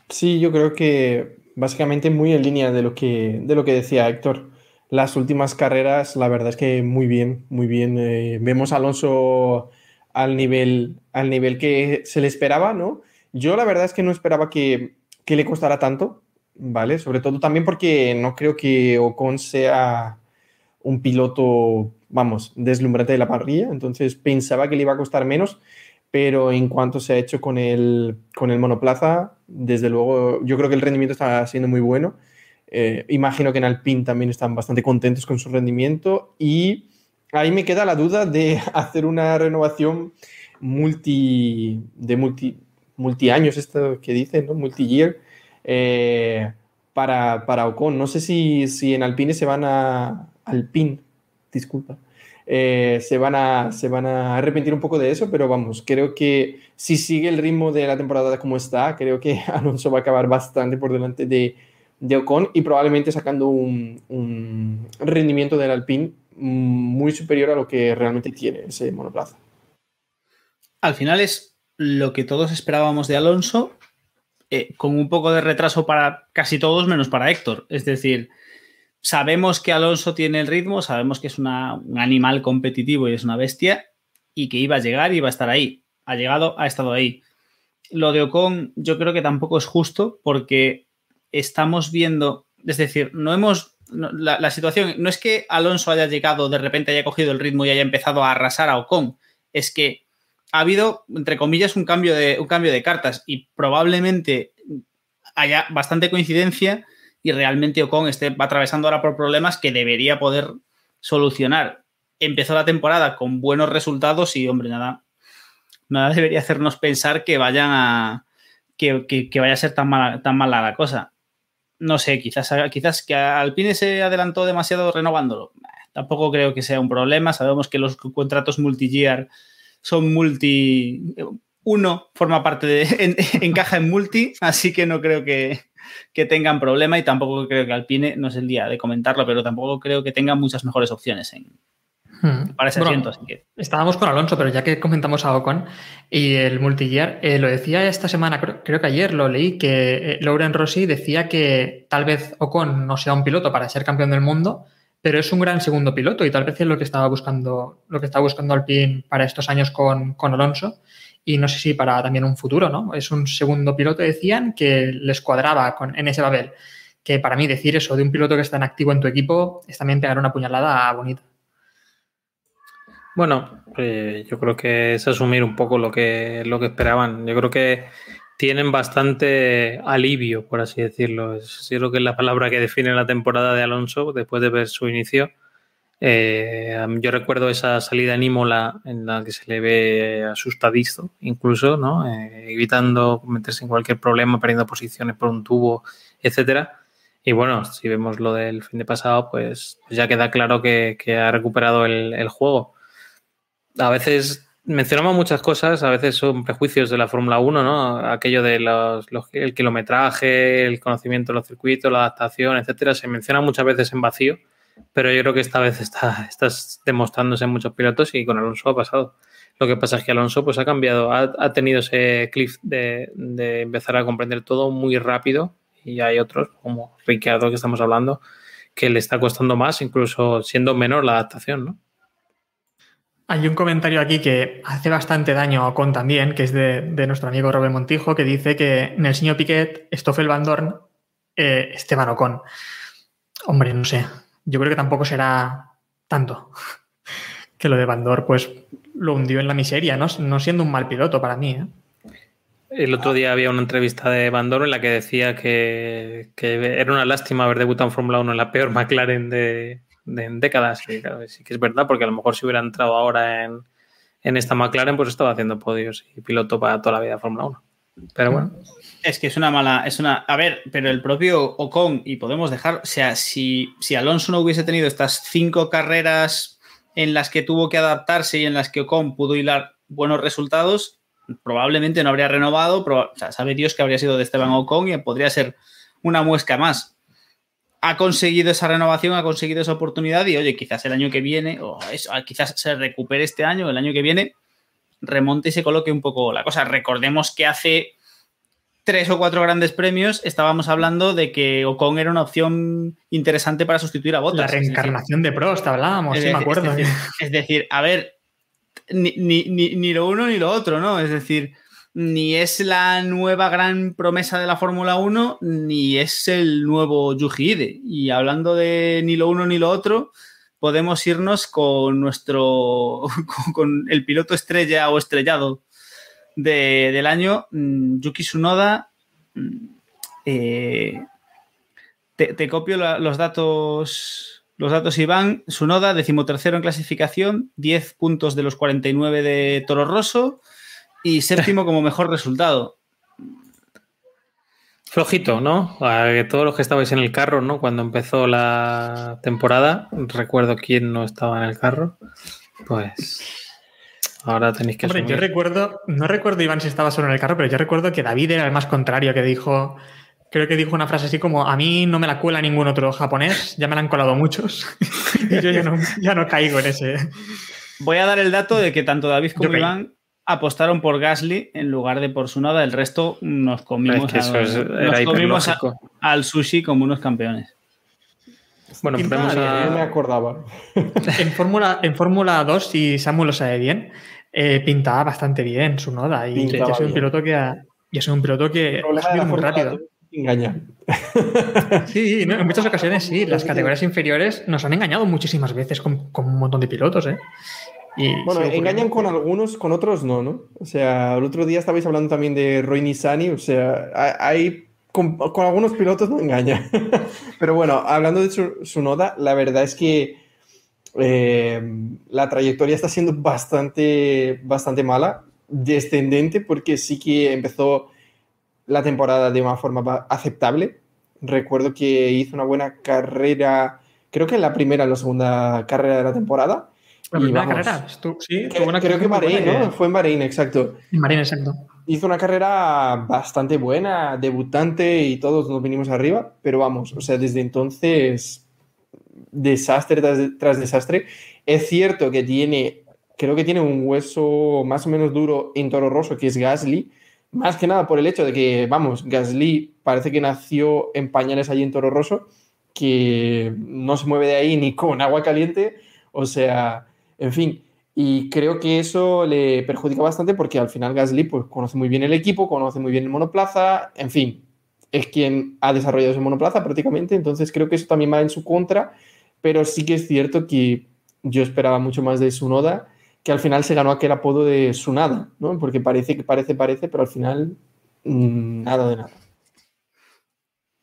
Sí, yo creo que básicamente muy en línea de lo que, de lo que decía Héctor. Las últimas carreras, la verdad es que muy bien, muy bien. Eh, vemos a Alonso al nivel, al nivel que se le esperaba, ¿no? Yo la verdad es que no esperaba que, le costara tanto, ¿vale? Sobre todo también porque no creo que Ocon sea un piloto, vamos, deslumbrante de la parrilla, entonces pensaba que le iba a costar menos, pero en cuanto se ha hecho con el, con el monoplaza, desde luego yo creo que el rendimiento está siendo muy bueno. Eh, imagino que en Alpine también están bastante contentos con su rendimiento y ahí me queda la duda de hacer una renovación multi, de multi, multi años, esto que dicen, ¿no? Multi-year, eh, para, para Ocon. No sé si, si en Alpine se van a... Alpine, disculpa. Eh, se, van a, se van a arrepentir un poco de eso, pero vamos, creo que si sigue el ritmo de la temporada como está, creo que Alonso va a acabar bastante por delante de, de Ocon y probablemente sacando un, un rendimiento del Alpine muy superior a lo que realmente tiene ese monoplaza. Al final es lo que todos esperábamos de Alonso, eh, con un poco de retraso para casi todos menos para Héctor. Es decir, sabemos que Alonso tiene el ritmo, sabemos que es un animal competitivo y es una bestia y que iba a llegar y iba a estar ahí. Ha llegado, ha estado ahí. Lo de Ocon yo creo que tampoco es justo porque estamos viendo, es decir, no hemos la, situación no es que Alonso haya llegado, de repente haya cogido el ritmo y haya empezado a arrasar a Ocon, es que ha habido, entre comillas, un cambio de, un cambio de cartas y probablemente haya bastante coincidencia y realmente Ocon esté atravesando ahora por problemas que debería poder solucionar. Empezó la temporada con buenos resultados y, hombre, nada, nada debería hacernos pensar que vayan a. que, que vaya a ser tan mala, tan mala la cosa no sé, quizás, quizás que Alpine se adelantó demasiado renovándolo. Tampoco creo que sea un problema. Sabemos que los contratos multi-year son multi. Uno forma parte de. encaja en multi, así que no creo que, que tengan problema y tampoco creo que Alpine, no es el día de comentarlo, pero tampoco creo que tengan muchas mejores opciones en, Hmm. Para ese asiento, Estábamos con Alonso, pero ya que comentamos a Ocon y el multigear, eh, lo decía esta semana, creo, que ayer lo leí, que eh, Lauren Rossi decía que tal vez Ocon no sea un piloto para ser campeón del mundo, pero es un gran segundo piloto y tal vez es lo que estaba buscando, lo que estaba buscando Alpine para estos años con, con Alonso y no sé si para también un futuro, ¿no? Es un segundo piloto, decían, que les cuadraba con, en ese Babel. Que para mí decir eso de un piloto que está en activo en tu equipo es también pegar una puñalada bonita. Bueno, eh, yo creo que es asumir un poco lo que, lo que esperaban. Yo creo que tienen bastante alivio, por así decirlo. Es, creo que es la palabra que define la temporada de Alonso después de ver su inicio. Eh, yo recuerdo esa salida en Imola en la que se le ve asustadizo, incluso, ¿no? Eh, evitando meterse en cualquier problema, perdiendo posiciones por un tubo, etcétera. Y bueno, si vemos lo del fin de pasado, pues ya queda claro que, ha recuperado el juego a veces mencionamos muchas cosas, a veces son prejuicios de la Fórmula 1, ¿no? Aquello de los, el kilometraje, el conocimiento de los circuitos, la adaptación, etcétera, se menciona muchas veces en vacío, pero yo creo que esta vez está, demostrándose en muchos pilotos y con Alonso ha pasado. Lo que pasa es que Alonso pues ha cambiado, ha, tenido ese cliff de, de, empezar a comprender todo muy rápido y hay otros, como Ricardo que estamos hablando, que le está costando más, incluso siendo menor la adaptación, ¿no? Hay un comentario aquí que hace bastante daño a Ocon también, que es de, nuestro amigo Robert Montijo, que dice que en el señor Piquet, Stoffel Van Dorn, eh, Esteban Ocon. Hombre, no sé. Yo creo que tampoco será tanto que lo de Van Dorn, pues lo hundió en la miseria, ¿no? No siendo un mal piloto para mí. ¿eh? El otro día había una entrevista de Van Dorn en la que decía que, que era una lástima haber debutado en Fórmula 1 en la peor McLaren de, en décadas. sí que es verdad, porque a lo mejor si hubiera entrado ahora en, esta McLaren, pues estaba haciendo podios y piloto para toda la vida de Fórmula 1. Pero bueno. Es que es una mala, es una. A ver, pero el propio Ocon, y podemos dejar, o sea, si, si Alonso no hubiese tenido estas cinco carreras en las que tuvo que adaptarse y en las que Ocon pudo hilar buenos resultados, probablemente no habría renovado, pero o sea, sabe Dios que habría sido de Esteban Ocon y podría ser una muesca más. Ha conseguido esa renovación, ha conseguido esa oportunidad y oye, quizás el año que viene, o eso, quizás se recupere este año, el año que viene, remonte y se coloque un poco la cosa. Recordemos que hace tres o cuatro grandes premios estábamos hablando de que Ocon era una opción interesante para sustituir a Bottas. La reencarnación de Prost, hablábamos, sí, me acuerdo. Es decir, es decir a ver, ni, ni, ni, lo uno ni lo otro, ¿no? Es decir, ni es la nueva gran promesa de la Fórmula 1, ni es el nuevo Yuji Ide. Y hablando de ni lo uno ni lo otro, podemos irnos con nuestro, con el piloto estrella o estrellado de, del año, mm, Yuki Tsunoda. Mm, eh, te, te, copio los datos. Los datos Iván, Sunoda, decimotercero en clasificación, 10 puntos de los 49 de Toro Rosso y séptimo como mejor resultado. Flojito, ¿no? A todos los que estabais en el carro, ¿no? Cuando empezó la temporada, recuerdo quién no estaba en el carro, pues Ahora tenéis que Hombre, yo recuerdo, no recuerdo Iván si estaba solo en el carro, pero yo recuerdo que David era el más contrario, que dijo, creo que dijo una frase así como, a mí no me la cuela ningún otro japonés, ya me la han colado muchos. y yo ya no, caigo en ese. Voy a dar el dato de que tanto David como Iván apostaron por Gasly en lugar de por Sunoda, el resto nos comimos, al sushi como unos campeones. Bueno, podemos a... Me acordaba. En Fórmula en Fórmula 2, si Samuel lo sabe bien, eh, pintaba bastante bien su noda. Y ya soy un piloto que ha, ya un piloto que ha subido muy rápido. Engaña. Sí, en muchas ocasiones sí. Las categorías inferiores nos han engañado muchísimas veces con, con un montón de pilotos, ¿eh? Y bueno, engañan con algunos, con otros no, ¿no? O sea, el otro día estabais hablando también de Roy Nissani, o sea, hay con, con, algunos pilotos no engaña. Pero bueno, hablando de su, su, noda, la verdad es que eh, la trayectoria está siendo bastante, bastante mala, descendente, porque sí que empezó la temporada de una forma aceptable. Recuerdo que hizo una buena carrera, creo que en la primera o la segunda carrera de la temporada. La primera carrera, sí, creo, creo que Bahrein, ¿no? Fue en Bahrein, exacto. En Bahrein, exacto. Hizo una carrera bastante buena, debutante y todos nos vinimos arriba, pero vamos, o sea, desde entonces desastre tras, desastre. Es cierto que tiene, creo que tiene un hueso más o menos duro en Toro Rosso, que es Gasly, más que nada por el hecho de que, vamos, Gasly parece que nació en pañales allí en Toro Rosso, que no se mueve de ahí ni con agua caliente, o sea, en fin, y creo que eso le perjudica bastante porque al final Gasly pues, conoce muy bien el equipo, conoce muy bien el monoplaza, en fin, es quien ha desarrollado ese monoplaza prácticamente, entonces creo que eso también va en su contra pero sí que es cierto que yo esperaba mucho más de Sunoda, que al final se ganó aquel apodo de Sunada, ¿no? Porque parece que parece, parece, pero al final mm, nada de nada.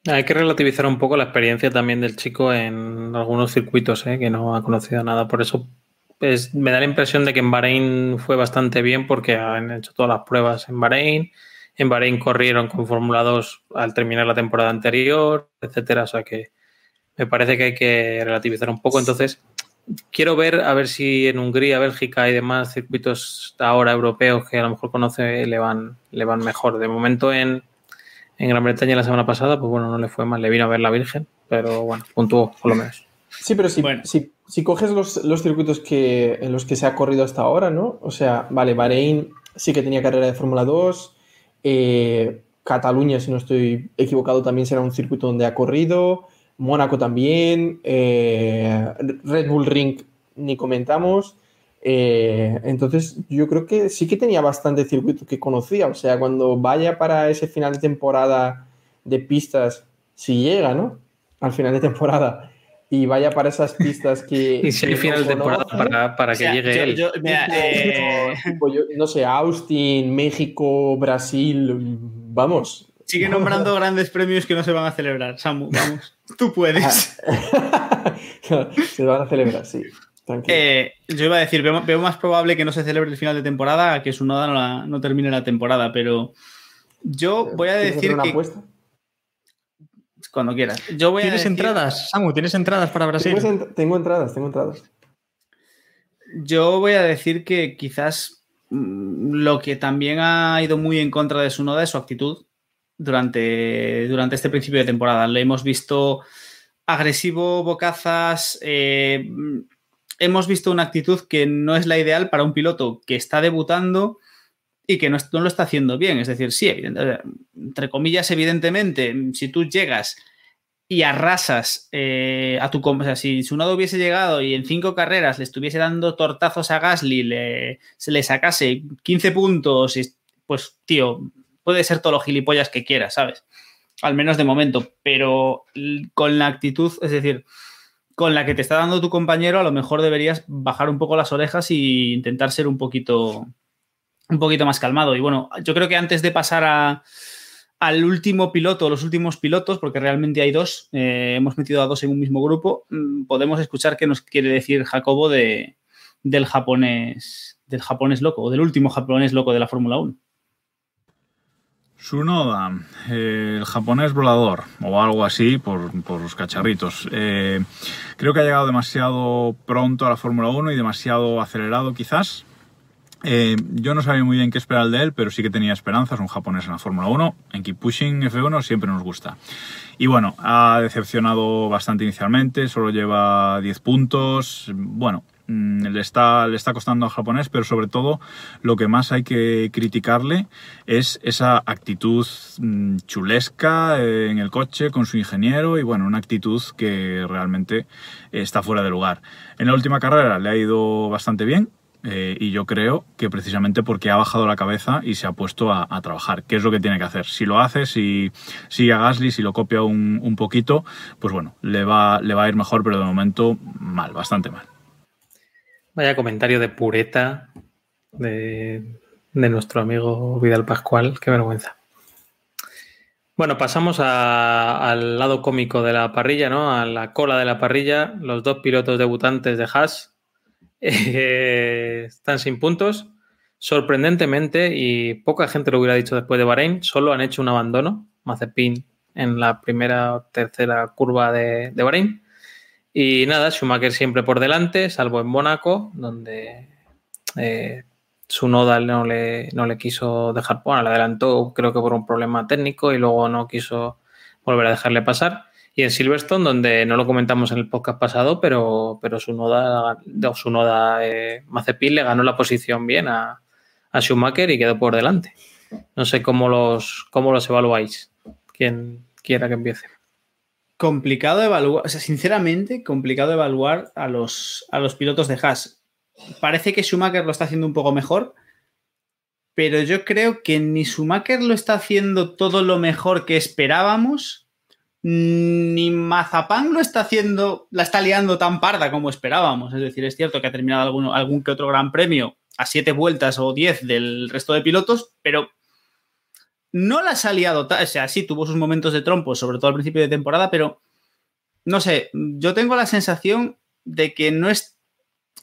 Hay que relativizar un poco la experiencia también del chico en algunos circuitos, ¿eh? que no ha conocido nada. Por eso me da la impresión de que en Bahrein fue bastante bien porque han hecho todas las pruebas en Bahrein. En Bahrein corrieron con Fórmula 2 al terminar la temporada anterior, etcétera. O sea que me parece que hay que relativizar un poco. Entonces, quiero ver a ver si en Hungría, Bélgica y demás circuitos ahora europeos que a lo mejor conoce le van, le van mejor. De momento en, en Gran Bretaña la semana pasada, pues bueno, no le fue mal, le vino a ver la Virgen, pero bueno, puntuó por lo menos. Sí, pero si, si, si, coges los, los, circuitos que, en los que se ha corrido hasta ahora, ¿no? O sea, vale, Bahrein sí que tenía carrera de Fórmula 2, eh, Cataluña, si no estoy equivocado, también será un circuito donde ha corrido, Mónaco también, eh, Red Bull Ring ni comentamos. Eh, entonces yo creo que sí que tenía bastante circuito que conocía. O sea, cuando vaya para ese final de temporada de pistas, si llega, ¿no? Al final de temporada. Y vaya para esas pistas que... y si hay final de temporada para, para, que llegue él. Eh, no sé, Austin, México, Brasil, vamos, Sigue nombrando grandes premios que no se van a celebrar, Samu, vamos. Tú puedes. se van a celebrar, sí. Eh, yo iba a decir, veo, más probable que no se celebre el final de temporada que su noda no, no termine la temporada, pero yo voy a decir que... Apuesta? Cuando quieras. Yo voy ¿Tienes entradas, Samu? ¿Tienes entradas para Brasil? Tengo, entradas, tengo entradas. Yo voy a decir que quizás mm, lo que también ha ido muy en contra de su noda es su actitud durante, durante este principio de temporada. Le hemos visto agresivo, bocazas. eh, hemos visto una actitud que no es la ideal para un piloto que está debutando y que no, no lo está haciendo bien. Es decir, sí, entre comillas, evidentemente, si tú llegas y arrasas eh, a tu... O sea, si Tsunoda hubiese llegado y en cinco carreras le estuviese dando tortazos a Gasly, le, se le sacase 15 puntos, pues, tío, puede ser todo lo gilipollas que quieras, ¿sabes? Al menos de momento, pero con la actitud, es decir, con la que te está dando tu compañero, a lo mejor deberías bajar un poco las orejas e intentar ser un poquito, un poquito más calmado. Y bueno, yo creo que antes de pasar a, al último piloto, los últimos pilotos, porque realmente hay dos, eh, hemos metido a dos en un mismo grupo, mm, podemos escuchar qué nos quiere decir Jacobo de, del japonés, del japonés loco, o del último japonés loco de la Fórmula 1. Sunoda, eh, el japonés volador o algo así por, por los cacharritos. Eh, creo que ha llegado demasiado pronto a la Fórmula 1 y demasiado acelerado quizás. Eh, yo no sabía muy bien qué esperar de él, pero sí que tenía esperanzas. Un japonés en la Fórmula 1, en Keep Pushing F1 siempre nos gusta. Y bueno, ha decepcionado bastante inicialmente, solo lleva 10 puntos. Bueno, mm, le está, le está costando al japonés, pero sobre todo lo que más hay que criticarle es esa actitud mm, chulesca eh, en el coche con su ingeniero y bueno, una actitud que realmente está fuera de lugar. En la última carrera le ha ido bastante bien, eh, y yo creo que precisamente porque ha bajado la cabeza y se ha puesto a, trabajar, que es lo que tiene que hacer. Si lo hace, si sigue a Gasly, si lo copia un, un poquito, pues bueno, le va, le va a ir mejor, pero de momento mal, bastante mal. Vaya comentario de pureta de, de nuestro amigo Vidal Pascual. Qué vergüenza. Bueno, pasamos al lado cómico de la parrilla, ¿no? A la cola de la parrilla. Los dos pilotos debutantes de Haas eh, están sin puntos. Sorprendentemente, y poca gente lo hubiera dicho después de Bahrein, solo han hecho un abandono, Mazepin, en la primera o tercera curva de, de Bahrein. Y nada, Schumacher siempre por delante, salvo en Mónaco, donde eh, su noda no le, no le quiso dejar, bueno, le adelantó creo que por un problema técnico y luego no quiso volver a dejarle pasar. Y en Silverstone, donde no lo comentamos en el podcast pasado, pero, pero su noda, no, su noda eh, le ganó la posición bien a, a Schumacher y quedó por delante. No sé cómo los, cómo los evaluáis. Quien quiera que empiece. Complicado evaluar, o sea, sinceramente, complicado evaluar a los, a los pilotos de Haas. Parece que Schumacher lo está haciendo un poco mejor, pero yo creo que ni Schumacher lo está haciendo todo lo mejor que esperábamos, ni Mazapán lo está haciendo, la está liando tan parda como esperábamos. Es decir, es cierto que ha terminado algún, que otro gran premio a siete vueltas o diez del resto de pilotos, pero no las ha liado, o sea, sí tuvo sus momentos de trompo, sobre todo al principio de temporada, pero no sé, yo tengo la sensación de que no es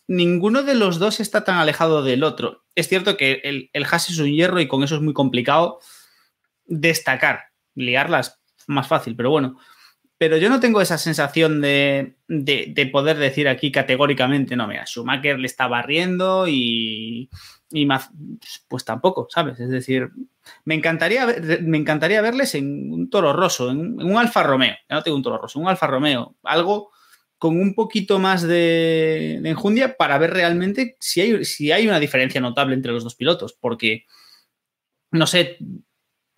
ninguno de los dos está tan alejado del otro. Es cierto que el, el Haas es un hierro y con eso es muy complicado destacar, liarlas más fácil, pero bueno. Pero yo no tengo esa sensación de, de- de poder decir aquí categóricamente, no, mira, Schumacher le está barriendo y, y Maz- pues tampoco, ¿sabes? Es decir, me encantaría, me encantaría verles en un toro roso, en, un- Alfa Romeo, ya no tengo un toro roso, un Alfa Romeo, algo con un poquito más de, de enjundia para ver realmente si hay, si hay una diferencia notable entre los dos pilotos, porque, no sé,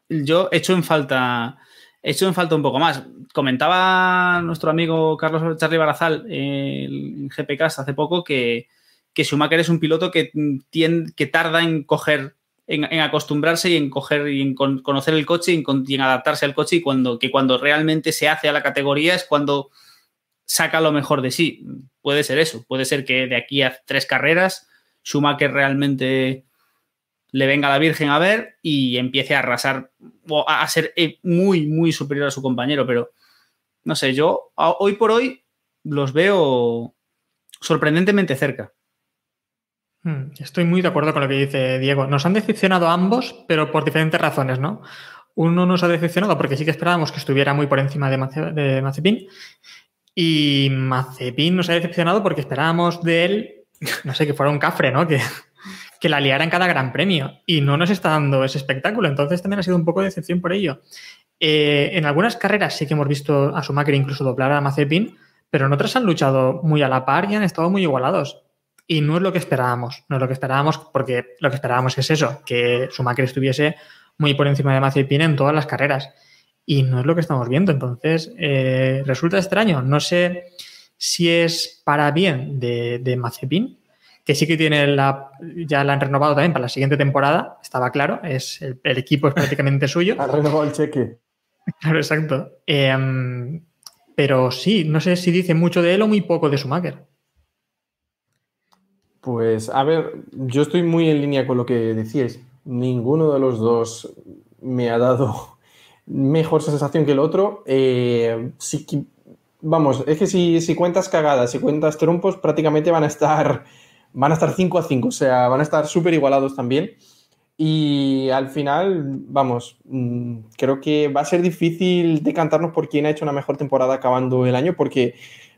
yo echo en falta, echo en falta un poco más. Comentaba nuestro amigo Carlos Charlie Barazal en GPCast hace poco que, que Schumacher es un piloto que, tien- que tarda en coger, en, acostumbrarse y en coger y en con- conocer el coche y en, y en adaptarse al coche y cuando, que cuando realmente se hace a la categoría es cuando saca lo mejor de sí. Puede ser eso, puede ser que de aquí a tres carreras Schumacher realmente le venga la Virgen a ver y empiece a arrasar o a, ser eh, muy, muy superior a su compañero, pero no sé, yo hoy por hoy los veo sorprendentemente cerca. Hmm, Estoy muy de acuerdo con lo que dice Diego. Nos han decepcionado ambos, pero por diferentes razones, ¿no? Uno nos ha decepcionado porque sí que esperábamos que estuviera muy por encima de, Mace-. Y Mazepin nos ha decepcionado porque esperábamos de él, no sé, que fuera un cafre, ¿no? Que, que la liara en cada gran premio y no nos está dando ese espectáculo. Entonces también ha sido un poco de decepción por ello. Eh, en algunas carreras sí que hemos visto a Schumacher incluso doblar a Mazepin, pero en otras han luchado muy a la par y han estado muy igualados. Y no es lo que esperábamos, no es lo que esperábamos, porque lo que esperábamos es eso, que Schumacher estuviese muy por encima de Mazepin en todas las carreras. Y no es lo que estamos viendo. Entonces, eh, resulta extraño. No sé si es para bien de, de Mazepin, que sí que tiene la, ya la han renovado también para la siguiente temporada, estaba claro, es el, el equipo es prácticamente suyo. Ha renovado el cheque. Claro, exacto. Eh, pero sí, no sé si dice mucho de él o muy poco de Schumacher. Pues a ver, yo estoy muy en línea con lo que decíais. Ninguno de los dos me ha dado mejor sensación que el otro. Eh, sí vamos, es que si, si, cuentas cagadas, si cuentas trompos, prácticamente van a estar van a estar 5 a 5, o sea, van a estar súper igualados también. Y al final, vamos, mm, creo que va a ser difícil decantarnos por quién ha hecho una mejor temporada acabando el año, porque,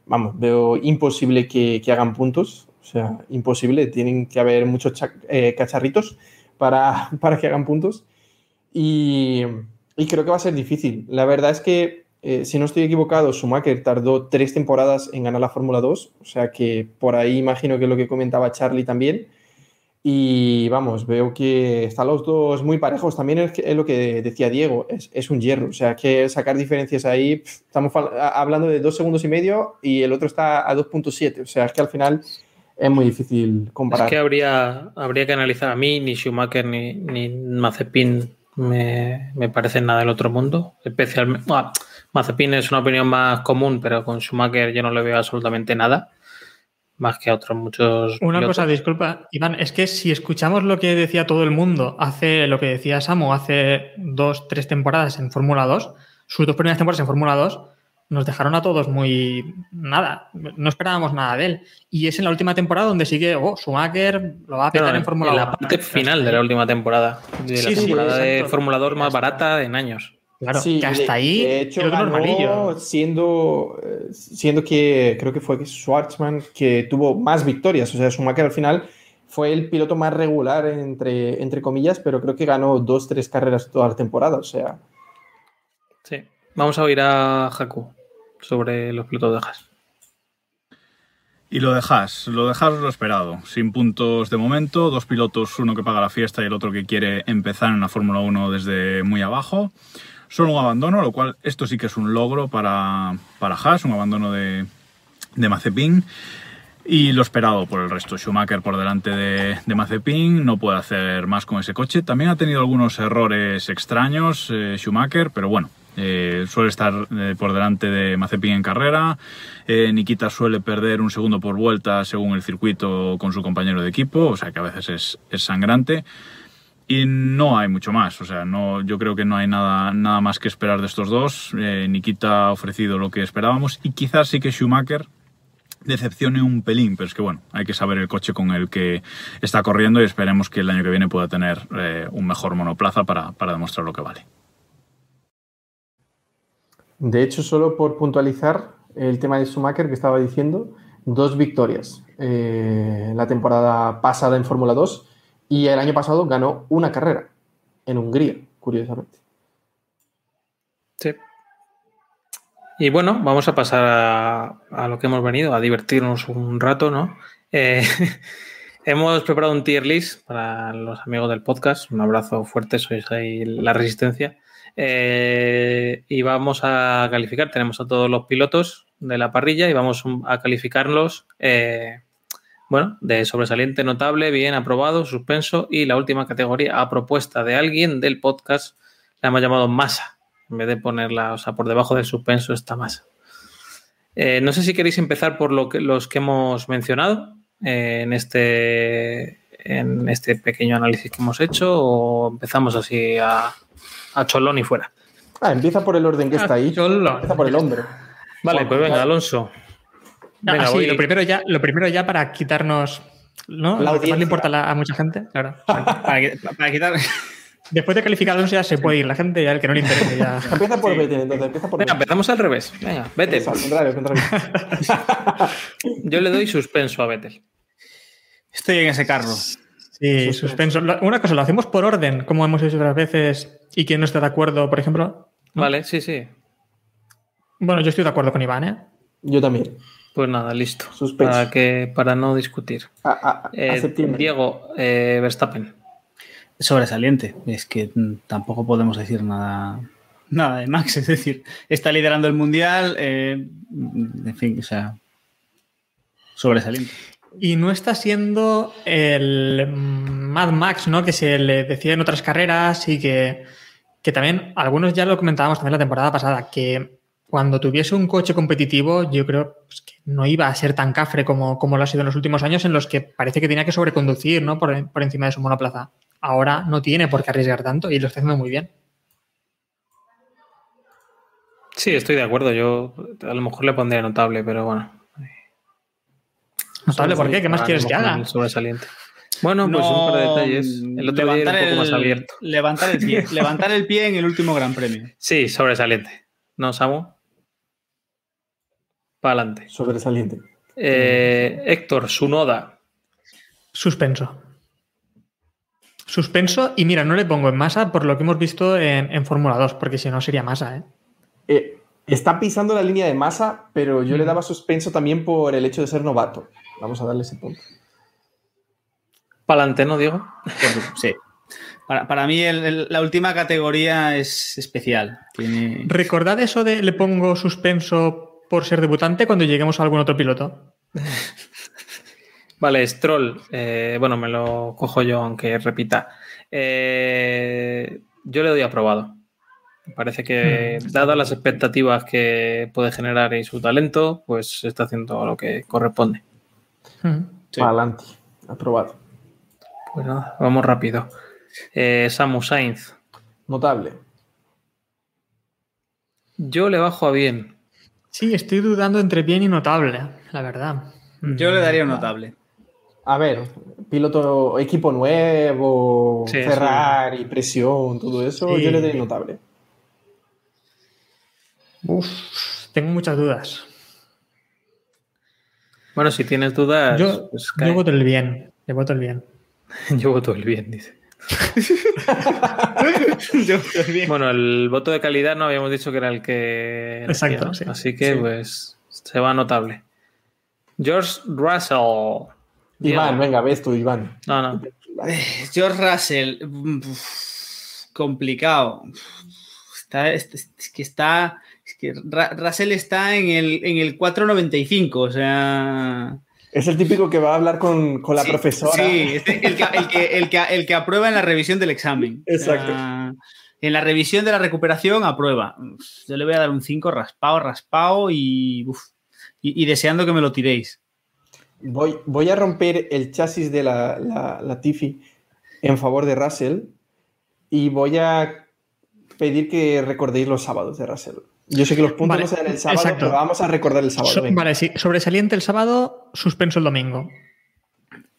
vamos, veo imposible que, hagan puntos, o sea, imposible, tienen que haber muchos eh, cacharritos para, para, que hagan puntos. Y, creo que va a ser difícil. La verdad es que, eh, si no estoy equivocado, Schumacher tardó tres temporadas en ganar la Fórmula 2, o sea que por ahí imagino que es lo que comentaba Charlie también. Y vamos, veo que están los dos muy parejos. También es, lo que decía Diego, es, es, un hierro. O sea, que sacar diferencias ahí, pff, estamos hablando de dos segundos y medio y el otro está a 2.7. O sea, es que al final es muy difícil comparar. Es que habría, habría que analizar a mí, ni Schumacher ni, ni Mazepin me, me parecen nada del otro mundo. Especialmente, Mazepin es una opinión más común, pero con Schumacher yo no le veo absolutamente nada más que a otros muchos. Una pilotos. cosa, disculpa, Iván, es que si escuchamos lo que decía todo el mundo hace lo que decía Samu hace dos, tres temporadas en Fórmula 2, sus dos primeras temporadas en Fórmula 2, nos dejaron a todos muy nada, no esperábamos nada de él. Y es en la última temporada donde sigue, oh, Schumacher lo va a petar en Fórmula 1. En la parte final de la última temporada, de Sí, la sí, temporada de. Fórmula 2 más barata en años. Claro, Sí, que hasta de- ahí de hecho, creo que ganó normalillo. siendo, eh, siendo que creo que fue Schwartzman que tuvo más victorias. O sea, Schumacher al final fue el piloto más regular, entre, entre comillas, pero creo que ganó dos, tres carreras toda la temporada. O sea, Sí. Vamos a oír a Haku sobre los pilotos de Haas. Y lo dejas, lo dejas lo esperado, sin puntos de momento, dos pilotos, uno que paga la fiesta y el otro que quiere empezar en la Fórmula 1 desde muy abajo. Solo un abandono, lo cual esto sí que es un logro para, para Haas, un abandono de, de Mazepin. Y lo esperado por el resto, Schumacher por delante de, de Mazepin, no puede hacer más con ese coche. También ha tenido algunos errores extraños eh, Schumacher, pero bueno, eh, suele estar eh, por delante de Mazepin en carrera. Nikita suele perder un segundo por vuelta según el circuito con su compañero de equipo, o sea que a veces es, es sangrante. Y no hay mucho más, o sea, no, yo creo que no hay nada, nada más que esperar de estos dos. Eh, Nikita ha ofrecido lo que esperábamos y quizás sí que Schumacher decepcione un pelín, pero es que bueno, hay que saber el coche con el que está corriendo y esperemos que el año que viene pueda tener eh, un mejor monoplaza para, para demostrar lo que vale. de hecho, solo por puntualizar el tema de Schumacher que estaba diciendo, dos victorias eh, la temporada pasada en Fórmula 2 y el año pasado ganó una carrera en Hungría, curiosamente. Sí. Y bueno, vamos a pasar a, lo que hemos venido, a divertirnos un rato, ¿no? Eh, hemos preparado un tier list para los amigos del podcast. Un abrazo fuerte, sois ahí la resistencia. Eh, y vamos a calificar. Tenemos a todos los pilotos de la parrilla y vamos a calificarlos, eh, bueno, de sobresaliente, notable, bien, aprobado, suspenso y la última categoría a propuesta de alguien del podcast la hemos llamado masa. En vez de ponerla, o sea, por debajo del suspenso está masa. Eh, no sé si queréis empezar por lo que, los que hemos mencionado eh, en, este, en este pequeño análisis que hemos hecho o empezamos así a, a cholón y fuera. Ah, empieza por el orden que está ahí. Cholón. Empieza por el hombre. Vale, pues venga, Alonso. Venga, sí, voy- lo, primero ya, lo primero ya para quitarnos ¿no? La lo que más le importa a, la- a mucha gente. Claro. Para, para quitar. Después de Alonso ya se puede ir. La gente ya el que no le interese ya. Empieza por Vettel, entonces. Empieza por Venga, Vettel. empezamos al revés. Venga, contrario. Yo le doy suspenso a Vettel. Estoy en ese carro. Sí, suspenso. Una cosa, lo hacemos por orden, como hemos hecho otras veces, y quien no está de acuerdo, por ejemplo. Vale, sí, sí. Bueno, yo estoy de acuerdo con Iván, ¿eh? Yo también. Pues nada, listo. Suspenso. Para, que, para no discutir. A, a- a Eh. Diego, eh, Verstappen. Sobresaliente. Es que mm, tampoco podemos decir nada, nada de Max. Es decir, está liderando el mundial. eh, en fin, o sea. Sobresaliente. Y no está siendo el Mad Max, ¿no? Que se le decía en otras carreras y que, que también, algunos ya lo comentábamos también la temporada pasada, que cuando tuviese un coche competitivo, yo creo pues, que no iba a ser tan cafre como, como lo ha sido en los últimos años, en los que parece que tenía que sobreconducir, ¿no? Por, por encima de su monoplaza. Ahora no tiene por qué arriesgar tanto y lo está haciendo muy bien. Sí, estoy de acuerdo. Yo a lo mejor le pondría notable, pero bueno. Notable, ¿por qué? ¿Qué más quieres que haga? el Sobresaliente. Bueno, pues un par de detalles. El otro día era un poco más abierto. Levantar el pie. levantar el pie en el último Gran Premio. Sí, sobresaliente. ¿No, Samu? Para adelante. Sobresaliente. Eh, Héctor, Sunoda. Suspenso. Suspenso, y mira, no le pongo en masa por lo que hemos visto en, en Fórmula 2, porque si no sería masa, ¿eh? Eh, está pisando la línea de masa, pero yo le daba suspenso también por el hecho de ser novato. Vamos a darle ese punto. Para adelante, ¿no, Diego? Sí. Para, para mí el- el- la última categoría es especial. Tiene... Recordad eso de le pongo suspenso por ser debutante cuando lleguemos a algún otro piloto. Vale, Stroll. eh, bueno, me lo cojo yo, aunque repita. Eh, yo le doy aprobado. Me parece que, dadas las expectativas que puede generar y su talento, pues está haciendo lo que corresponde. Mm. Adelante. Aprobado. Pues nada, vamos rápido. Eh, Samu Sainz. Notable. Yo le bajo a bien. Sí, estoy dudando entre bien y notable, la verdad. Yo le daría un notable. A ver, piloto, equipo nuevo, Sí, Ferrari, presión, todo eso, Sí. yo le doy notable. Uf, tengo muchas dudas. Bueno, si tienes dudas, Yo, pues yo voto el bien. Le voto el bien. Yo voto el bien, dice. Yo también. Bueno, el voto de calidad no habíamos dicho que era el que. Exacto. Así que, Sí. pues, se va notable. George Russell. Iván, Diego. venga, ves tú, Iván. No, no. George Russell. mm, uf, complicado. Está, es, es que está. Es que Ra- Russell está en el, en el 495, o sea. Es el típico que va a hablar con, con la Sí, profesora. Sí, es el que, el, que, el, que, el que aprueba en la revisión del examen. Exacto. En la revisión de la recuperación aprueba. Yo le voy a dar un 5 raspado, raspado y, uf, y, y deseando que me lo tiréis. Voy, voy a romper el chasis de la, la, la Tiffy en favor de Russell y voy a pedir que recordéis los sábados de Russell. Yo sé que los puntos Vale, no se dan el sábado, exacto. pero vamos a recordar el sábado. So- vale, sí. Sobresaliente el sábado, suspenso el domingo.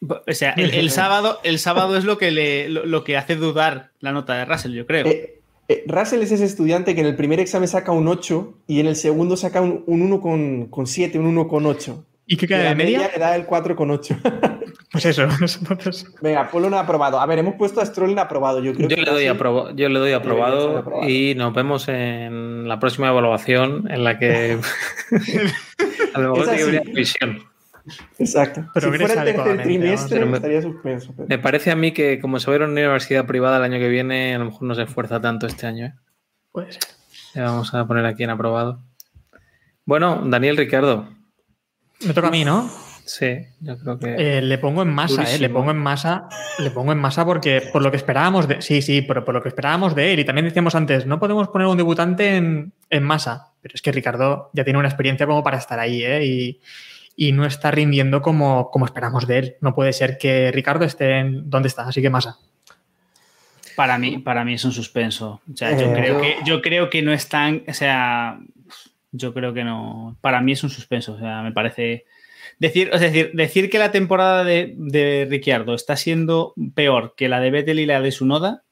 O sea, el, el sábado, el sábado es lo que, le, lo, lo que hace dudar la nota de Russell, yo creo. Eh, eh, Russell es ese estudiante que en el primer examen saca un 8 y en el segundo saca un, un 1 con, con 7, un 1 con 8. ¿Y qué queda la de media? media le da el 4 con 8. Pues eso. Entonces, Venga, ponlo en aprobado. A ver, hemos puesto a Stroll en aprobado. Yo, creo Yo que le, doy aproba- yo le doy aprobado aprobado. y nos vemos en la próxima evaluación en la que a lo mejor tiene que revisión. Exacto. Pero si fuera el tercer adecuadamente, trimestre, vamos. estaría suspenso. pero- Me parece a mí que como se va a ir a una universidad privada el año que viene, a lo mejor no se esfuerza tanto este año. ¿eh? puede ser. Le vamos a poner aquí en aprobado. Bueno, Daniel Ricardo. Me toca a mí, ¿no? Sí, yo creo que. Eh, le pongo en masa, eh, le pongo en masa, le pongo en masa porque por lo que esperábamos de. Sí, sí, pero por lo que esperábamos de él. Y también decíamos antes, no podemos poner un debutante en, en masa. Pero es que Ricardo ya tiene una experiencia como para estar ahí, ¿eh? Y, y no está rindiendo como, como esperamos de él. No puede ser que Ricardo esté en donde está, así que masa. Para mí, para mí es un suspenso. O sea, yo, Eh, creo yo- que, yo creo que no están. O sea, yo creo que no. Para mí es un suspenso. O sea, me parece. Decir, es decir, decir que la temporada de, de Ricciardo está siendo peor que la de Vettel y la de Sunoda.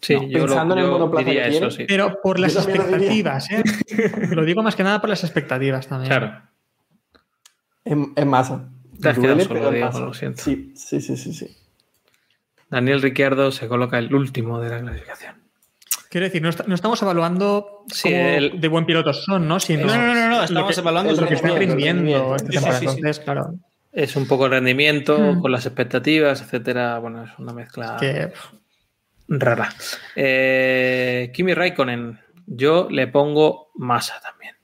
Sí, no, yo, pensando en el monoplaza diría que eso, sí. Pero por Yo las también lo expectativas, ¿eh? Lo digo más que nada por las expectativas también. Claro. En, en masa. Te has Duele, solo, Diego, masa. lo siento. Sí, sí, sí, sí. sí. Daniel Ricciardo se coloca el último de la clasificación. Quiero decir, no, está- no estamos evaluando Sí, cómo el- de buen pilotos son, ¿no? Sino No, no, no, no, estamos que- evaluando lo que rendimiento, rindiendo el esta Sí, sí, temporada. sí, sí. Entonces, claro, Es un poco el rendimiento Mm. con las expectativas, etcétera. Bueno, es una mezcla que rara. Eh, Kimi Raikkonen, yo le pongo masa también.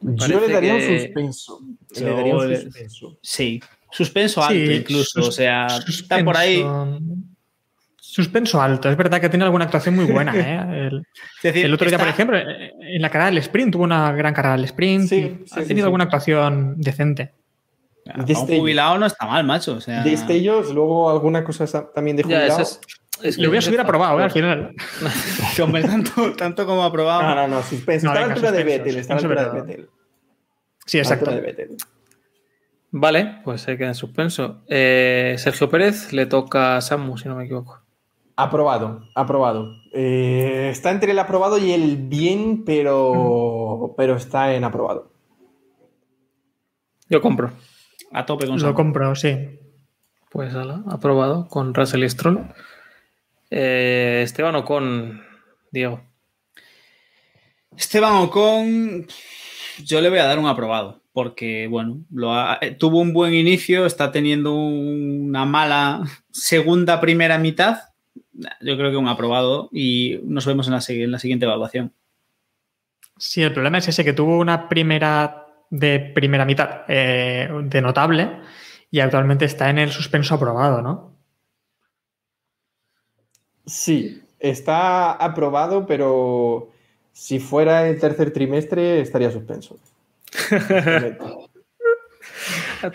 Yo le daría que- un suspenso. Yo Le daría un suspenso. Sí. Suspenso alto Sí, incluso. sus- o sea, está por ahí. Suspenso- alto. Es verdad que tiene alguna actuación muy buena. ¿eh? El, Es decir, el otro día, está- por ejemplo, en la carrera del sprint tuvo una gran carrera del sprint. Sí, ha tenido sí. alguna actuación decente. a un jubilado no está mal, macho. O sea, Destellos, luego alguna cosa sa- también de Ya, jubilado. eso es, es Le voy a subir aprobado ¿eh? al final. tanto, tanto como aprobado. No, no, no, suspenso. No, está a la altura de Vettel. Está a la altura de. Vettel. Sí, A exacto. altura de Vettel. Vale, pues se queda en suspenso. Eh, Sergio Pérez le toca a Samu, si no me equivoco. Aprobado, aprobado. Eh, está entre el aprobado y el bien, pero, pero está en aprobado. Yo compro. A tope con Lo Samu. compro, sí. Pues ala, aprobado con Russell y Stroll. Eh, Esteban Ocon, Diego. Esteban Ocon, yo le voy a dar un aprobado, porque bueno, lo ha- eh, tuvo un buen inicio, está teniendo una mala segunda, primera mitad. Yo creo que un aprobado y nos vemos en la, en la siguiente evaluación. Sí, el problema es ese que tuvo una primera de primera mitad eh, de notable y actualmente está en el suspenso aprobado, ¿no? Sí, está aprobado, pero si fuera el tercer trimestre estaría suspenso.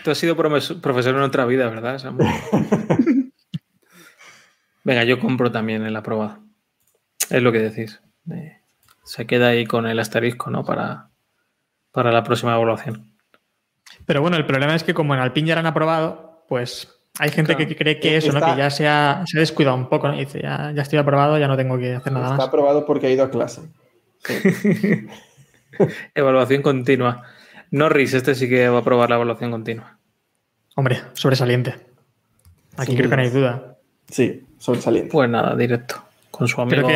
Tú has sido profesor en otra vida, ¿verdad, Samu? Venga, yo compro también el aprobado. Es lo que decís. Eh, se queda ahí con el asterisco, ¿no? Para, para la próxima evaluación. Pero bueno, el problema es que como en Alpine ya lo han aprobado, pues hay gente Claro. que cree que eso, ¿no? Está- Que ya se ha, se ha descuidado un poco, ¿no? Y dice, ya, ya estoy aprobado, ya no tengo que hacer nada Está más. aprobado porque ha ido a clase. Evaluación continua. Norris, este sí que va a probar la evaluación continua. Hombre, sobresaliente. Aquí Sin creo que no hay duda. Sí, sobresaliente. Pues nada, directo. Con su amigo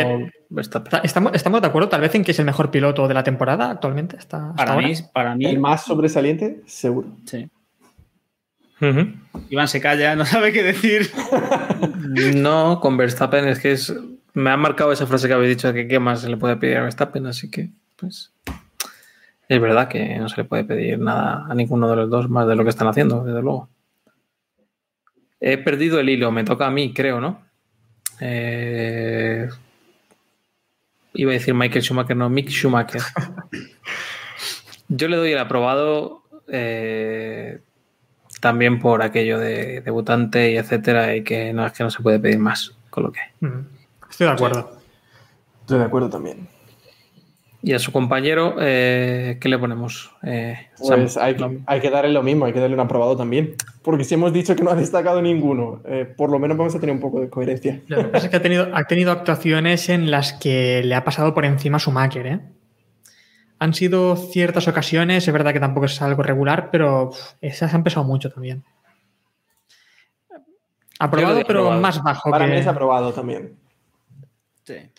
¿Estamos, estamos de acuerdo tal vez en que es el mejor piloto de la temporada actualmente? Hasta, hasta Para ahora? mí, para mí, El más sobresaliente, seguro. sí. Iván se calla, no sabe qué decir. No, con Verstappen es que es. Me ha marcado esa frase que habéis dicho de que qué más se le puede pedir a Verstappen, así que, pues. Es verdad que no se le puede pedir nada a ninguno de los dos más de lo que están haciendo, desde luego. He perdido el hilo, me toca a mí, creo, ¿no? Eh, Iba a decir Michael Schumacher, no, Mick Schumacher. Yo le doy el aprobado eh, también por aquello de debutante y etcétera, y que no es que no se puede pedir más con lo que Estoy de acuerdo. Estoy de acuerdo también. Y a su compañero, eh, ¿qué le ponemos? Eh, Pues Sam, hay, que darle lo mismo, hay que darle un aprobado también. Porque si hemos dicho que no ha destacado ninguno, eh, por lo menos vamos a tener un poco de coherencia. Lo que pasa es que ha tenido, ha tenido actuaciones en las que le ha pasado por encima a Schumacher, ¿eh? Han sido ciertas ocasiones, es verdad que tampoco es algo regular, pero uf, esas han pesado mucho también. Aprobado, pero aprobado. más bajo Para que... mí es aprobado también. Sí. Ahí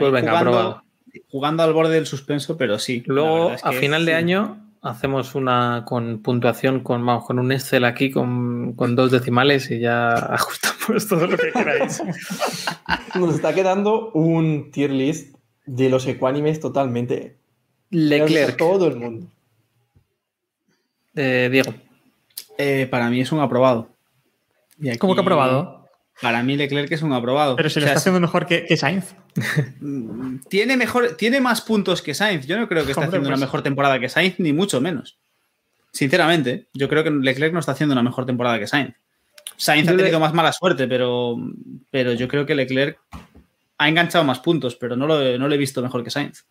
Pues venga, jugando, aprobado. Jugando al borde del suspenso, pero sí. Luego, a final de sí. año, hacemos una con puntuación, con, vamos, con un Excel aquí con, con dos decimales y ya ajustamos todo lo que queráis. Nos está quedando un tier list de los ecuánimes totalmente. Leclerc, Todo el mundo. eh, Diego. Eh, para mí es un aprobado. Y aquí- ¿Cómo que aprobado? Para mí Leclerc es un aprobado. Pero se O lo sea, está haciendo mejor que, que Sainz. Tiene, mejor, tiene más puntos que Sainz. Yo no creo que esté Hombre, haciendo pues- una mejor temporada que Sainz, ni mucho menos. Sinceramente, yo creo que Leclerc no está haciendo una mejor temporada que Sainz. Sainz Yo ha le- tenido más mala suerte, pero, pero yo creo que Leclerc ha enganchado más puntos, pero no lo, no lo he visto mejor que Sainz.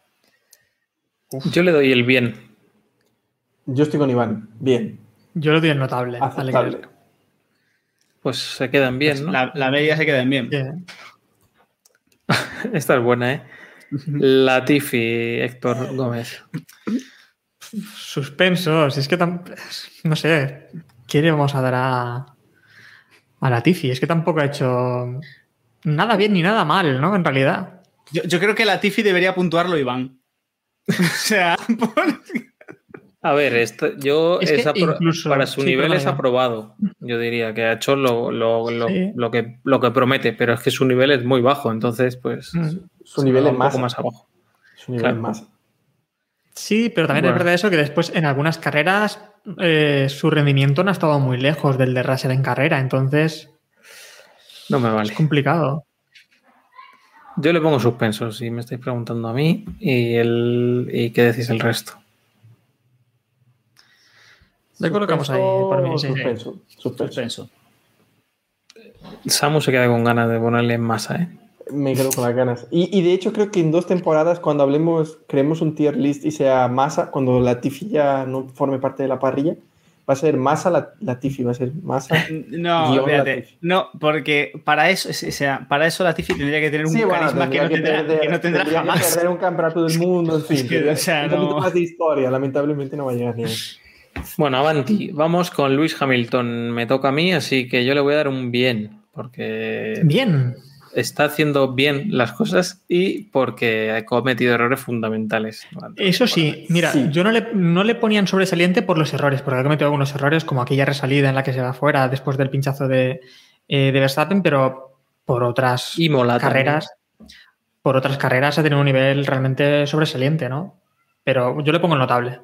Yo le doy el bien. Yo estoy con Iván. Bien. Yo lo doy el notable. a. Leclerc. Pues se quedan bien, ¿no? La, la media se queda en bien. Esta es buena, ¿eh? Latifi, Héctor Gómez. Suspenso, si es que no sé, ¿qué le vamos a dar a, a Latifi. Es que tampoco ha hecho nada bien ni nada mal, ¿no? En realidad. Yo, yo creo que Latifi debería puntuarlo Iván. o sea, por- A ver, esto, yo Es es que apro- incluso- para su sí, nivel es aprobado. Yo diría que ha hecho lo, lo- lo- Sí. lo que, lo que promete, pero es que su nivel es muy bajo, entonces pues Mm. Su nivel es un poco masa. más abajo. Su nivel Claro. es masa. Sí, pero también Bueno. es verdad eso que después en algunas carreras eh, su rendimiento no ha estado muy lejos del de Russell en carrera, entonces No me vale. es complicado. Yo le pongo suspenso si me estáis preguntando a mí y, el, y qué decís el resto. Le colocamos ahí por mí. sí, sí. Suspenso. Suspenso. Suspenso. Samu se queda con ganas de ponerle en masa, ¿eh? Me quedo con las ganas. Y, y de hecho creo que en dos temporadas, cuando hablemos, creemos un tier list y sea masa, cuando la Tifi ya no forme parte de la parrilla, va a ser masa la, la Tifi, va a ser masa. No. Latifi. No, porque para eso, o sea, para eso Latifi tendría que tener un Sí, bueno, carisma que tendría no, tendrá, perder- que no tendrá tendría que jamás. perder un campeonato del mundo, en fin. Es que, o sea, un poquito no- más de historia, lamentablemente no va a llegar ni ahí. Bueno, Avanti, vamos con Luis Hamilton. Me toca a mí, así que yo le voy a dar un bien, porque Bien. está haciendo bien las cosas y porque ha cometido errores fundamentales. Eso sí, mira, Sí. yo no le, no le ponían sobresaliente por los errores, porque ha cometido algunos errores, como aquella resalida en la que se va fuera después del pinchazo de, eh, de Verstappen, pero por otras Y Mola carreras, por otras carreras ha tenido un nivel realmente sobresaliente, ¿no? Pero yo le pongo el notable.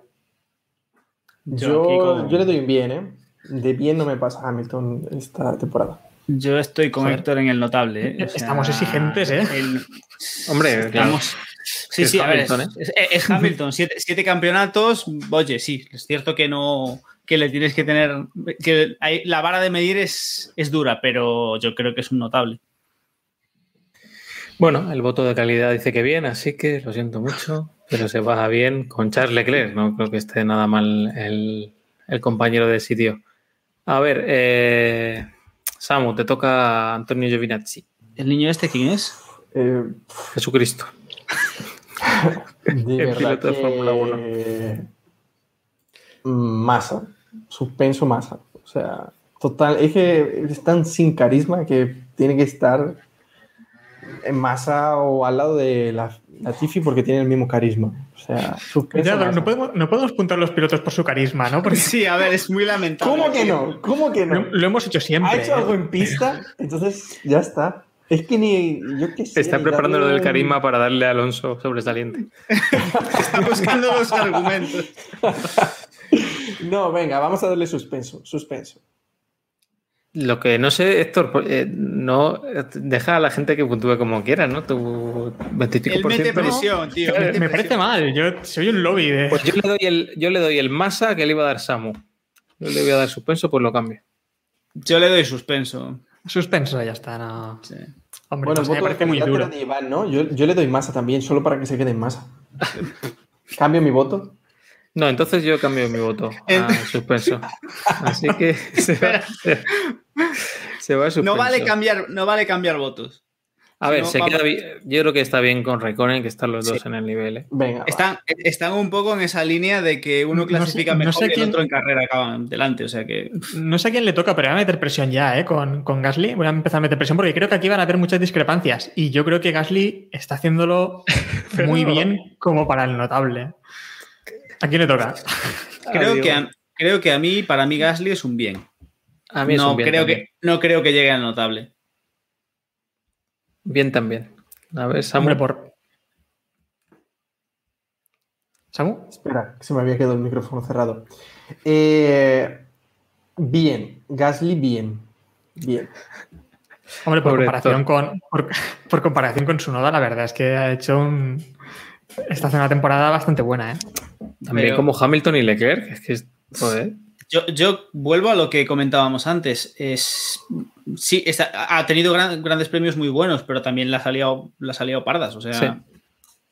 Yo Yo, aquí con- yo le doy un bien, ¿eh? De bien no me pasa Hamilton esta temporada. Yo estoy con Joder. Héctor en el notable. ¿eh? O sea, Estamos exigentes, ¿eh? el- Hombre, claro. estamos- Sí, Es sí, a ver, es, Hamilton, ¿eh? es- es Hamilton. Siete, siete campeonatos. Oye, sí, es cierto que no. Que le tienes que tener. que hay- La vara de medir es, es dura, pero yo creo que es un notable. Bueno, el voto de calidad dice que bien, así que lo siento mucho, pero se baja bien con Charles Leclerc. No creo que esté nada mal el, el compañero de sitio. A ver, eh, Samu, te toca Antonio Giovinazzi, ¿El niño este quién es? Eh, Jesucristo. de El piloto de Fórmula 1. Masa. Suspenso masa. O sea, total. Es que es tan sin carisma que tiene que estar en masa o al lado de la, la Tifi porque tiene el mismo carisma. O sea. Ya, no, podemos, no podemos puntar a los pilotos por su carisma, ¿no? Porque Sí, a ver, es muy lamentable. ¿Cómo que no? ¿Cómo que no? lo hemos hecho siempre. Ha hecho ¿eh? algo en pista, entonces ya está. Es que ni. Yo qué sé. Está ni preparando lo del carisma para darle a Alonso sobresaliente. Está buscando los argumentos. No, venga, vamos a darle suspenso. Suspenso. Lo que no sé, Héctor, eh, no deja a la gente que puntúe como quiera, ¿no? Tu 25 Él mete presión, tío. Me, mete me parece mal. Yo soy un lobby de. Pues yo le doy el, yo le doy el masa que le iba a dar Samu. Yo le voy a dar suspenso, pues lo cambio. Yo le doy suspenso. Suspenso, ya está. No. Sí. Hombre, Bueno, el me parece muy duro. de Iván, ¿no? Yo, yo le doy masa también, solo para que se quede en masa. Cambio mi voto. No, entonces yo cambio mi voto a suspenso. Así que se va, se va a suspenso. No vale cambiar, no vale cambiar votos. A ver, no, se vamos- queda bien- yo creo que está bien con Reconen, que están los dos en el nivel. ¿eh? Venga. Están, están un poco en esa línea de que uno No sé- clasifica no mejor sé y el otro en carrera acaba delante. O sea que. No sé a quién le toca, pero voy a meter presión ya, ¿eh? Con, con Gasly. Voy a empezar a meter presión porque creo que aquí van a haber muchas discrepancias. Y yo creo que Gasly está haciéndolo muy bien como para el notable. ¿A quién le toca? Creo Adiós. que, a, creo que a mí, para mí, Gasly es un bien. A mí es no, un bien creo también. que, no creo que llegue al notable. Bien también. A ver, Samu. Hombre, por. ¿Samu? Espera, que se me había quedado el micrófono cerrado. Eh, bien, Gasly bien. Bien. Hombre, por Pobre comparación, con, por, por comparación con su noda, la verdad es que ha hecho un. Está haciendo una temporada bastante buena, ¿eh? También Pero- como Hamilton y Leclerc. Es que, es- joder. Yo, yo vuelvo a lo que comentábamos antes. Es, sí, está- ha tenido gran- grandes premios muy buenos, pero también la ha salido, la ha pardas. O sea, Sí.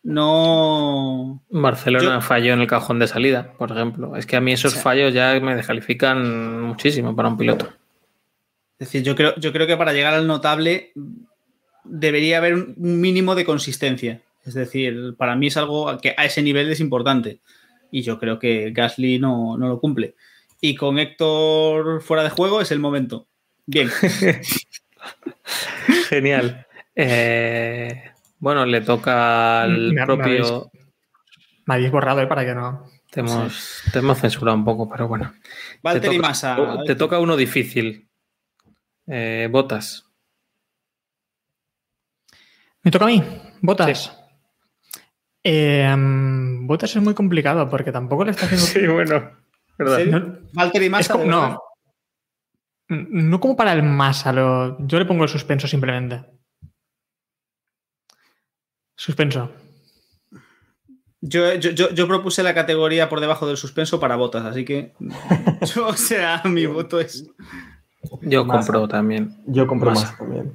no. Barcelona Yo- falló en el cajón de salida, por ejemplo. Es que a mí esos fallos ya me descalifican muchísimo para un piloto. Es decir, yo creo, yo creo que para llegar al notable debería haber un un mínimo de consistencia. Es decir, para mí es algo que a ese nivel es importante. Y yo creo que Gasly no, no lo cumple. Y con Héctor fuera de juego es el momento. Bien. Genial. Eh, bueno, le toca al Me- me propio. Me habéis borrado, ¿eh? Para que no. Te hemos, te hemos censurado un poco, pero bueno. Te toca, Massa. Te toca uno difícil. Eh, botas. ¿Me toca a mí? ¿Botas? Eh, mm, Botas es muy complicado porque tampoco le está haciendo. bueno. No, Valtteri Massa. como- no. No como para el Massa, lo- yo le pongo el suspenso simplemente. Suspenso. Yo, yo, yo, yo propuse la categoría por debajo del suspenso para botas, así que. yo, o sea, mi voto es. Yo compro también. Yo compro más también.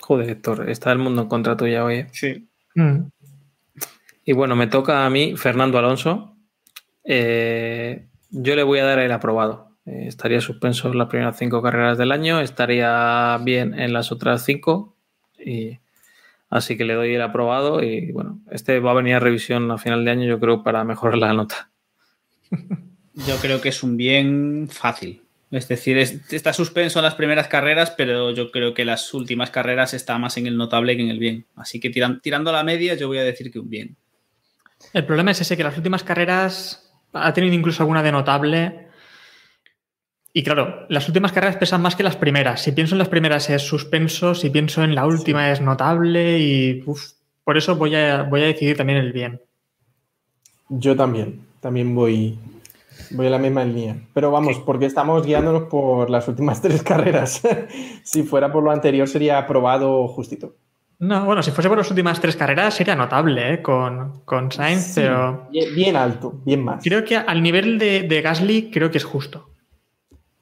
Joder, Héctor, está el mundo en contra tuya hoy. Sí. Mm. Y bueno, me toca a mí, Fernando Alonso. Eh, yo le voy a dar el aprobado. Eh, estaría suspenso en las primeras cinco carreras del año, estaría bien en las otras cinco. Y así que le doy el aprobado. Y bueno, este va a venir a revisión a final de año, yo creo, para mejorar la nota. Yo creo que es un bien fácil. Es decir, es- está suspenso en las primeras carreras, pero yo creo que las últimas carreras está más en el notable que en el bien. Así que tiran- tirando a la media, yo voy a decir que un bien. El problema es ese, que las últimas carreras ha tenido incluso alguna de notable. Y claro, las últimas carreras pesan más que las primeras. Si pienso en las primeras es suspenso, si pienso en la última es notable y uf, por eso voy a, voy a decidir también el bien. Yo también. También voy, voy a la misma línea. Pero vamos, porque estamos guiándonos por las últimas tres carreras. si fuera por lo anterior, sería aprobado justito. No, bueno, si fuese por las últimas tres carreras sería notable ¿eh? con, con Sainz, Sí, pero bien, bien alto, bien más. creo que al nivel de, de Gasly creo que es justo.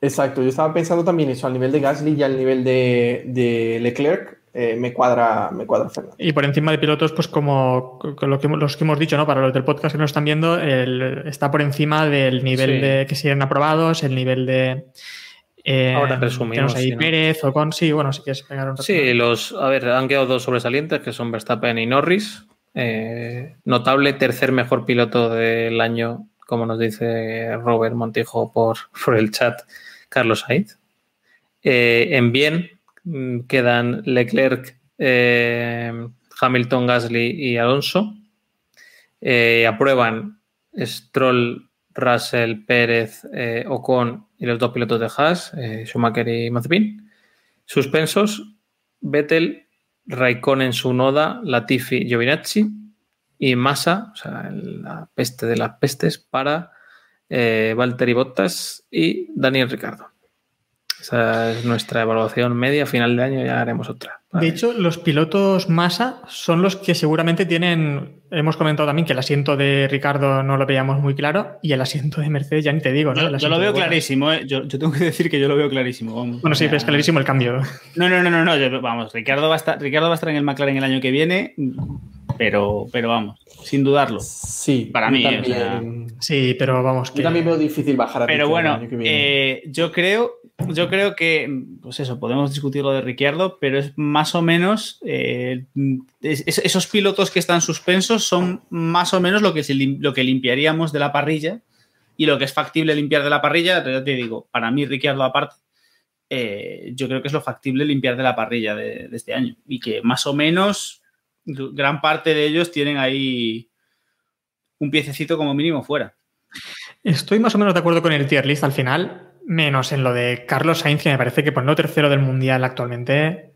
Exacto, yo estaba pensando también eso, al nivel de Gasly y al nivel de, de Leclerc, eh, me cuadra, me cuadra Fernando. Y por encima de pilotos, pues como lo que, los que hemos dicho, ¿no? Para los del podcast que nos están viendo, el- está por encima del nivel Sí. de que siguen aprobados, el nivel de. Eh, Ahora resumimos, tenemos ahí. Pérez o con. Sí, bueno, si quieres pegar un Sí, los, a ver, han quedado dos sobresalientes que son Verstappen y Norris. Eh, notable tercer mejor piloto del año, como nos dice Robert Montijo por, por el chat, Carlos Sainz. Eh, en bien mm, quedan Leclerc, eh, Hamilton, Gasly y Alonso. Eh, aprueban Stroll, Russell, Pérez, eh, Ocon y los dos pilotos de Haas, eh, Schumacher y Mazepin. Suspensos, Vettel, Raikkonen, Sunoda, Latifi, Giovinazzi y Massa, o sea, la peste de las pestes para eh, Valtteri Bottas y Daniel Ricardo. Esa es nuestra evaluación media. Final de año ya haremos otra. De hecho, los pilotos masa son los que seguramente tienen. Hemos comentado también que el asiento de Ricardo no lo veíamos muy claro y el asiento de Mercedes ya ni te digo, ¿no? Yo, lo veo clarísimo, ¿eh? yo, yo tengo que decir que yo lo veo clarísimo. Vamos. Bueno, sí, pero es clarísimo el cambio. No, no, no, no, no. yo- vamos, Ricardo va, a estar, Ricardo va a estar en el McLaren el año que viene, pero, pero vamos, sin dudarlo. Sí, Para mí, o también, Sí, pero vamos. yo también veo difícil bajar a Pero Ricciardo el bueno, año que viene. eh, yo creo, yo creo que, pues eso, podemos discutir lo de Ricciardo, pero es más o menos eh, es- es- esos pilotos que están suspensos son más o menos lo que, se lo que limpiaríamos de la parrilla y lo que es factible limpiar de la parrilla, ya te digo, para mí Ricciardo aparte, eh, yo creo que es lo factible limpiar de la parrilla de, de este año y que más o menos gran parte de ellos tienen ahí un piececito como mínimo fuera. Estoy más o menos de acuerdo con el tier list al final, menos en lo de Carlos Sainz, que me parece que ponerlo tercero del mundial actualmente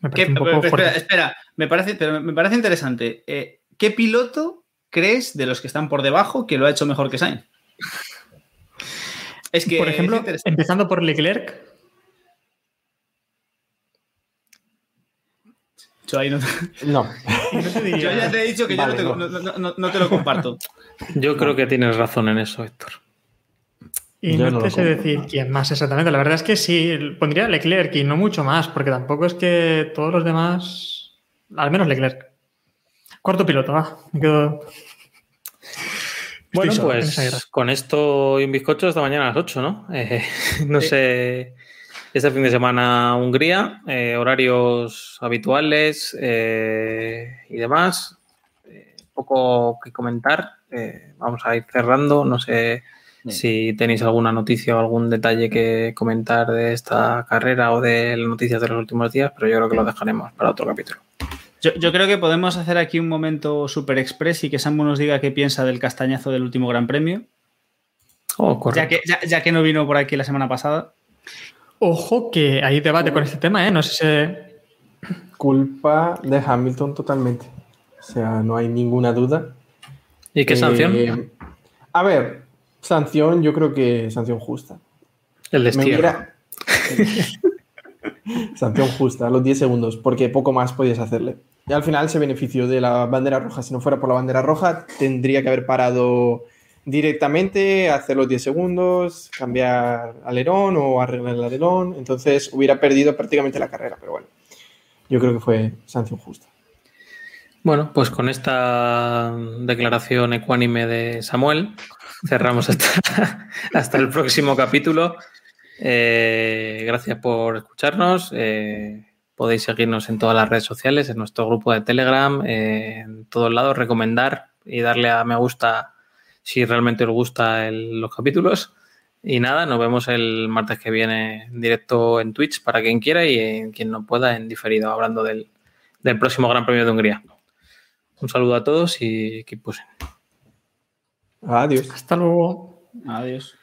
me ¿Qué- parece un poco pero, espera, fuerte. espera, me parece, pero me parece interesante. Eh, ¿Qué piloto crees de los que están por debajo que lo ha hecho mejor que Sainz? Es que Por ejemplo, empezando por Leclerc, yo, ahí no, No, y no te diría- yo ya te he dicho que Vale, yo no te, no- no- no- no te lo comparto. Yo creo que tienes razón en eso, Héctor. Y Yo no, no te sé decir quién más exactamente. La verdad es que sí, pondría Leclerc y no mucho más, porque tampoco es que todos los demás. Al menos Leclerc. Cuarto piloto, va. Me quedo. Bueno, pues con esto y un bizcocho hasta mañana a las 8, ¿no? Eh, no sé, este fin de semana Hungría, eh, horarios habituales eh, y demás. Eh, poco que comentar. Vamos a ir cerrando. No sé si tenéis alguna noticia o algún detalle que comentar de esta carrera o de las noticias de los últimos días, pero yo creo que lo dejaremos para otro capítulo. Yo, yo creo que podemos hacer aquí un momento super express y que Samu nos diga qué piensa del castañazo del último Gran Premio. Oh, Ya correcto. que, ya, ya que no vino por aquí la semana pasada. Ojo que hay debate con este tema, ¿eh? No sé si... Culpa de Hamilton totalmente. O sea, no hay ninguna duda. ¿Y qué sanción? Eh, a ver, sanción, yo creo que sanción justa. El destierro. sanción justa, a los 10 segundos, porque poco más podías hacerle. Y al final se benefició de la bandera roja. Si no fuera por la bandera roja, tendría que haber parado directamente, hacer los 10 segundos, cambiar alerón o arreglar el alerón. Entonces hubiera perdido prácticamente la carrera, pero bueno, yo creo que fue sanción justa. Bueno, pues con esta declaración ecuánime de Samuel, cerramos hasta, hasta el próximo capítulo. Eh, gracias por escucharnos. Eh, podéis seguirnos en todas las redes sociales, en nuestro grupo de Telegram, eh, en todos lados, recomendar y darle a me gusta si realmente os gustan los capítulos. Y nada, nos vemos el martes que viene en directo en Twitch para quien quiera y en quien no pueda en diferido, hablando del, del próximo Gran Premio de Hungría. Un saludo a todos y que pusen. Adiós. Hasta luego. Adiós.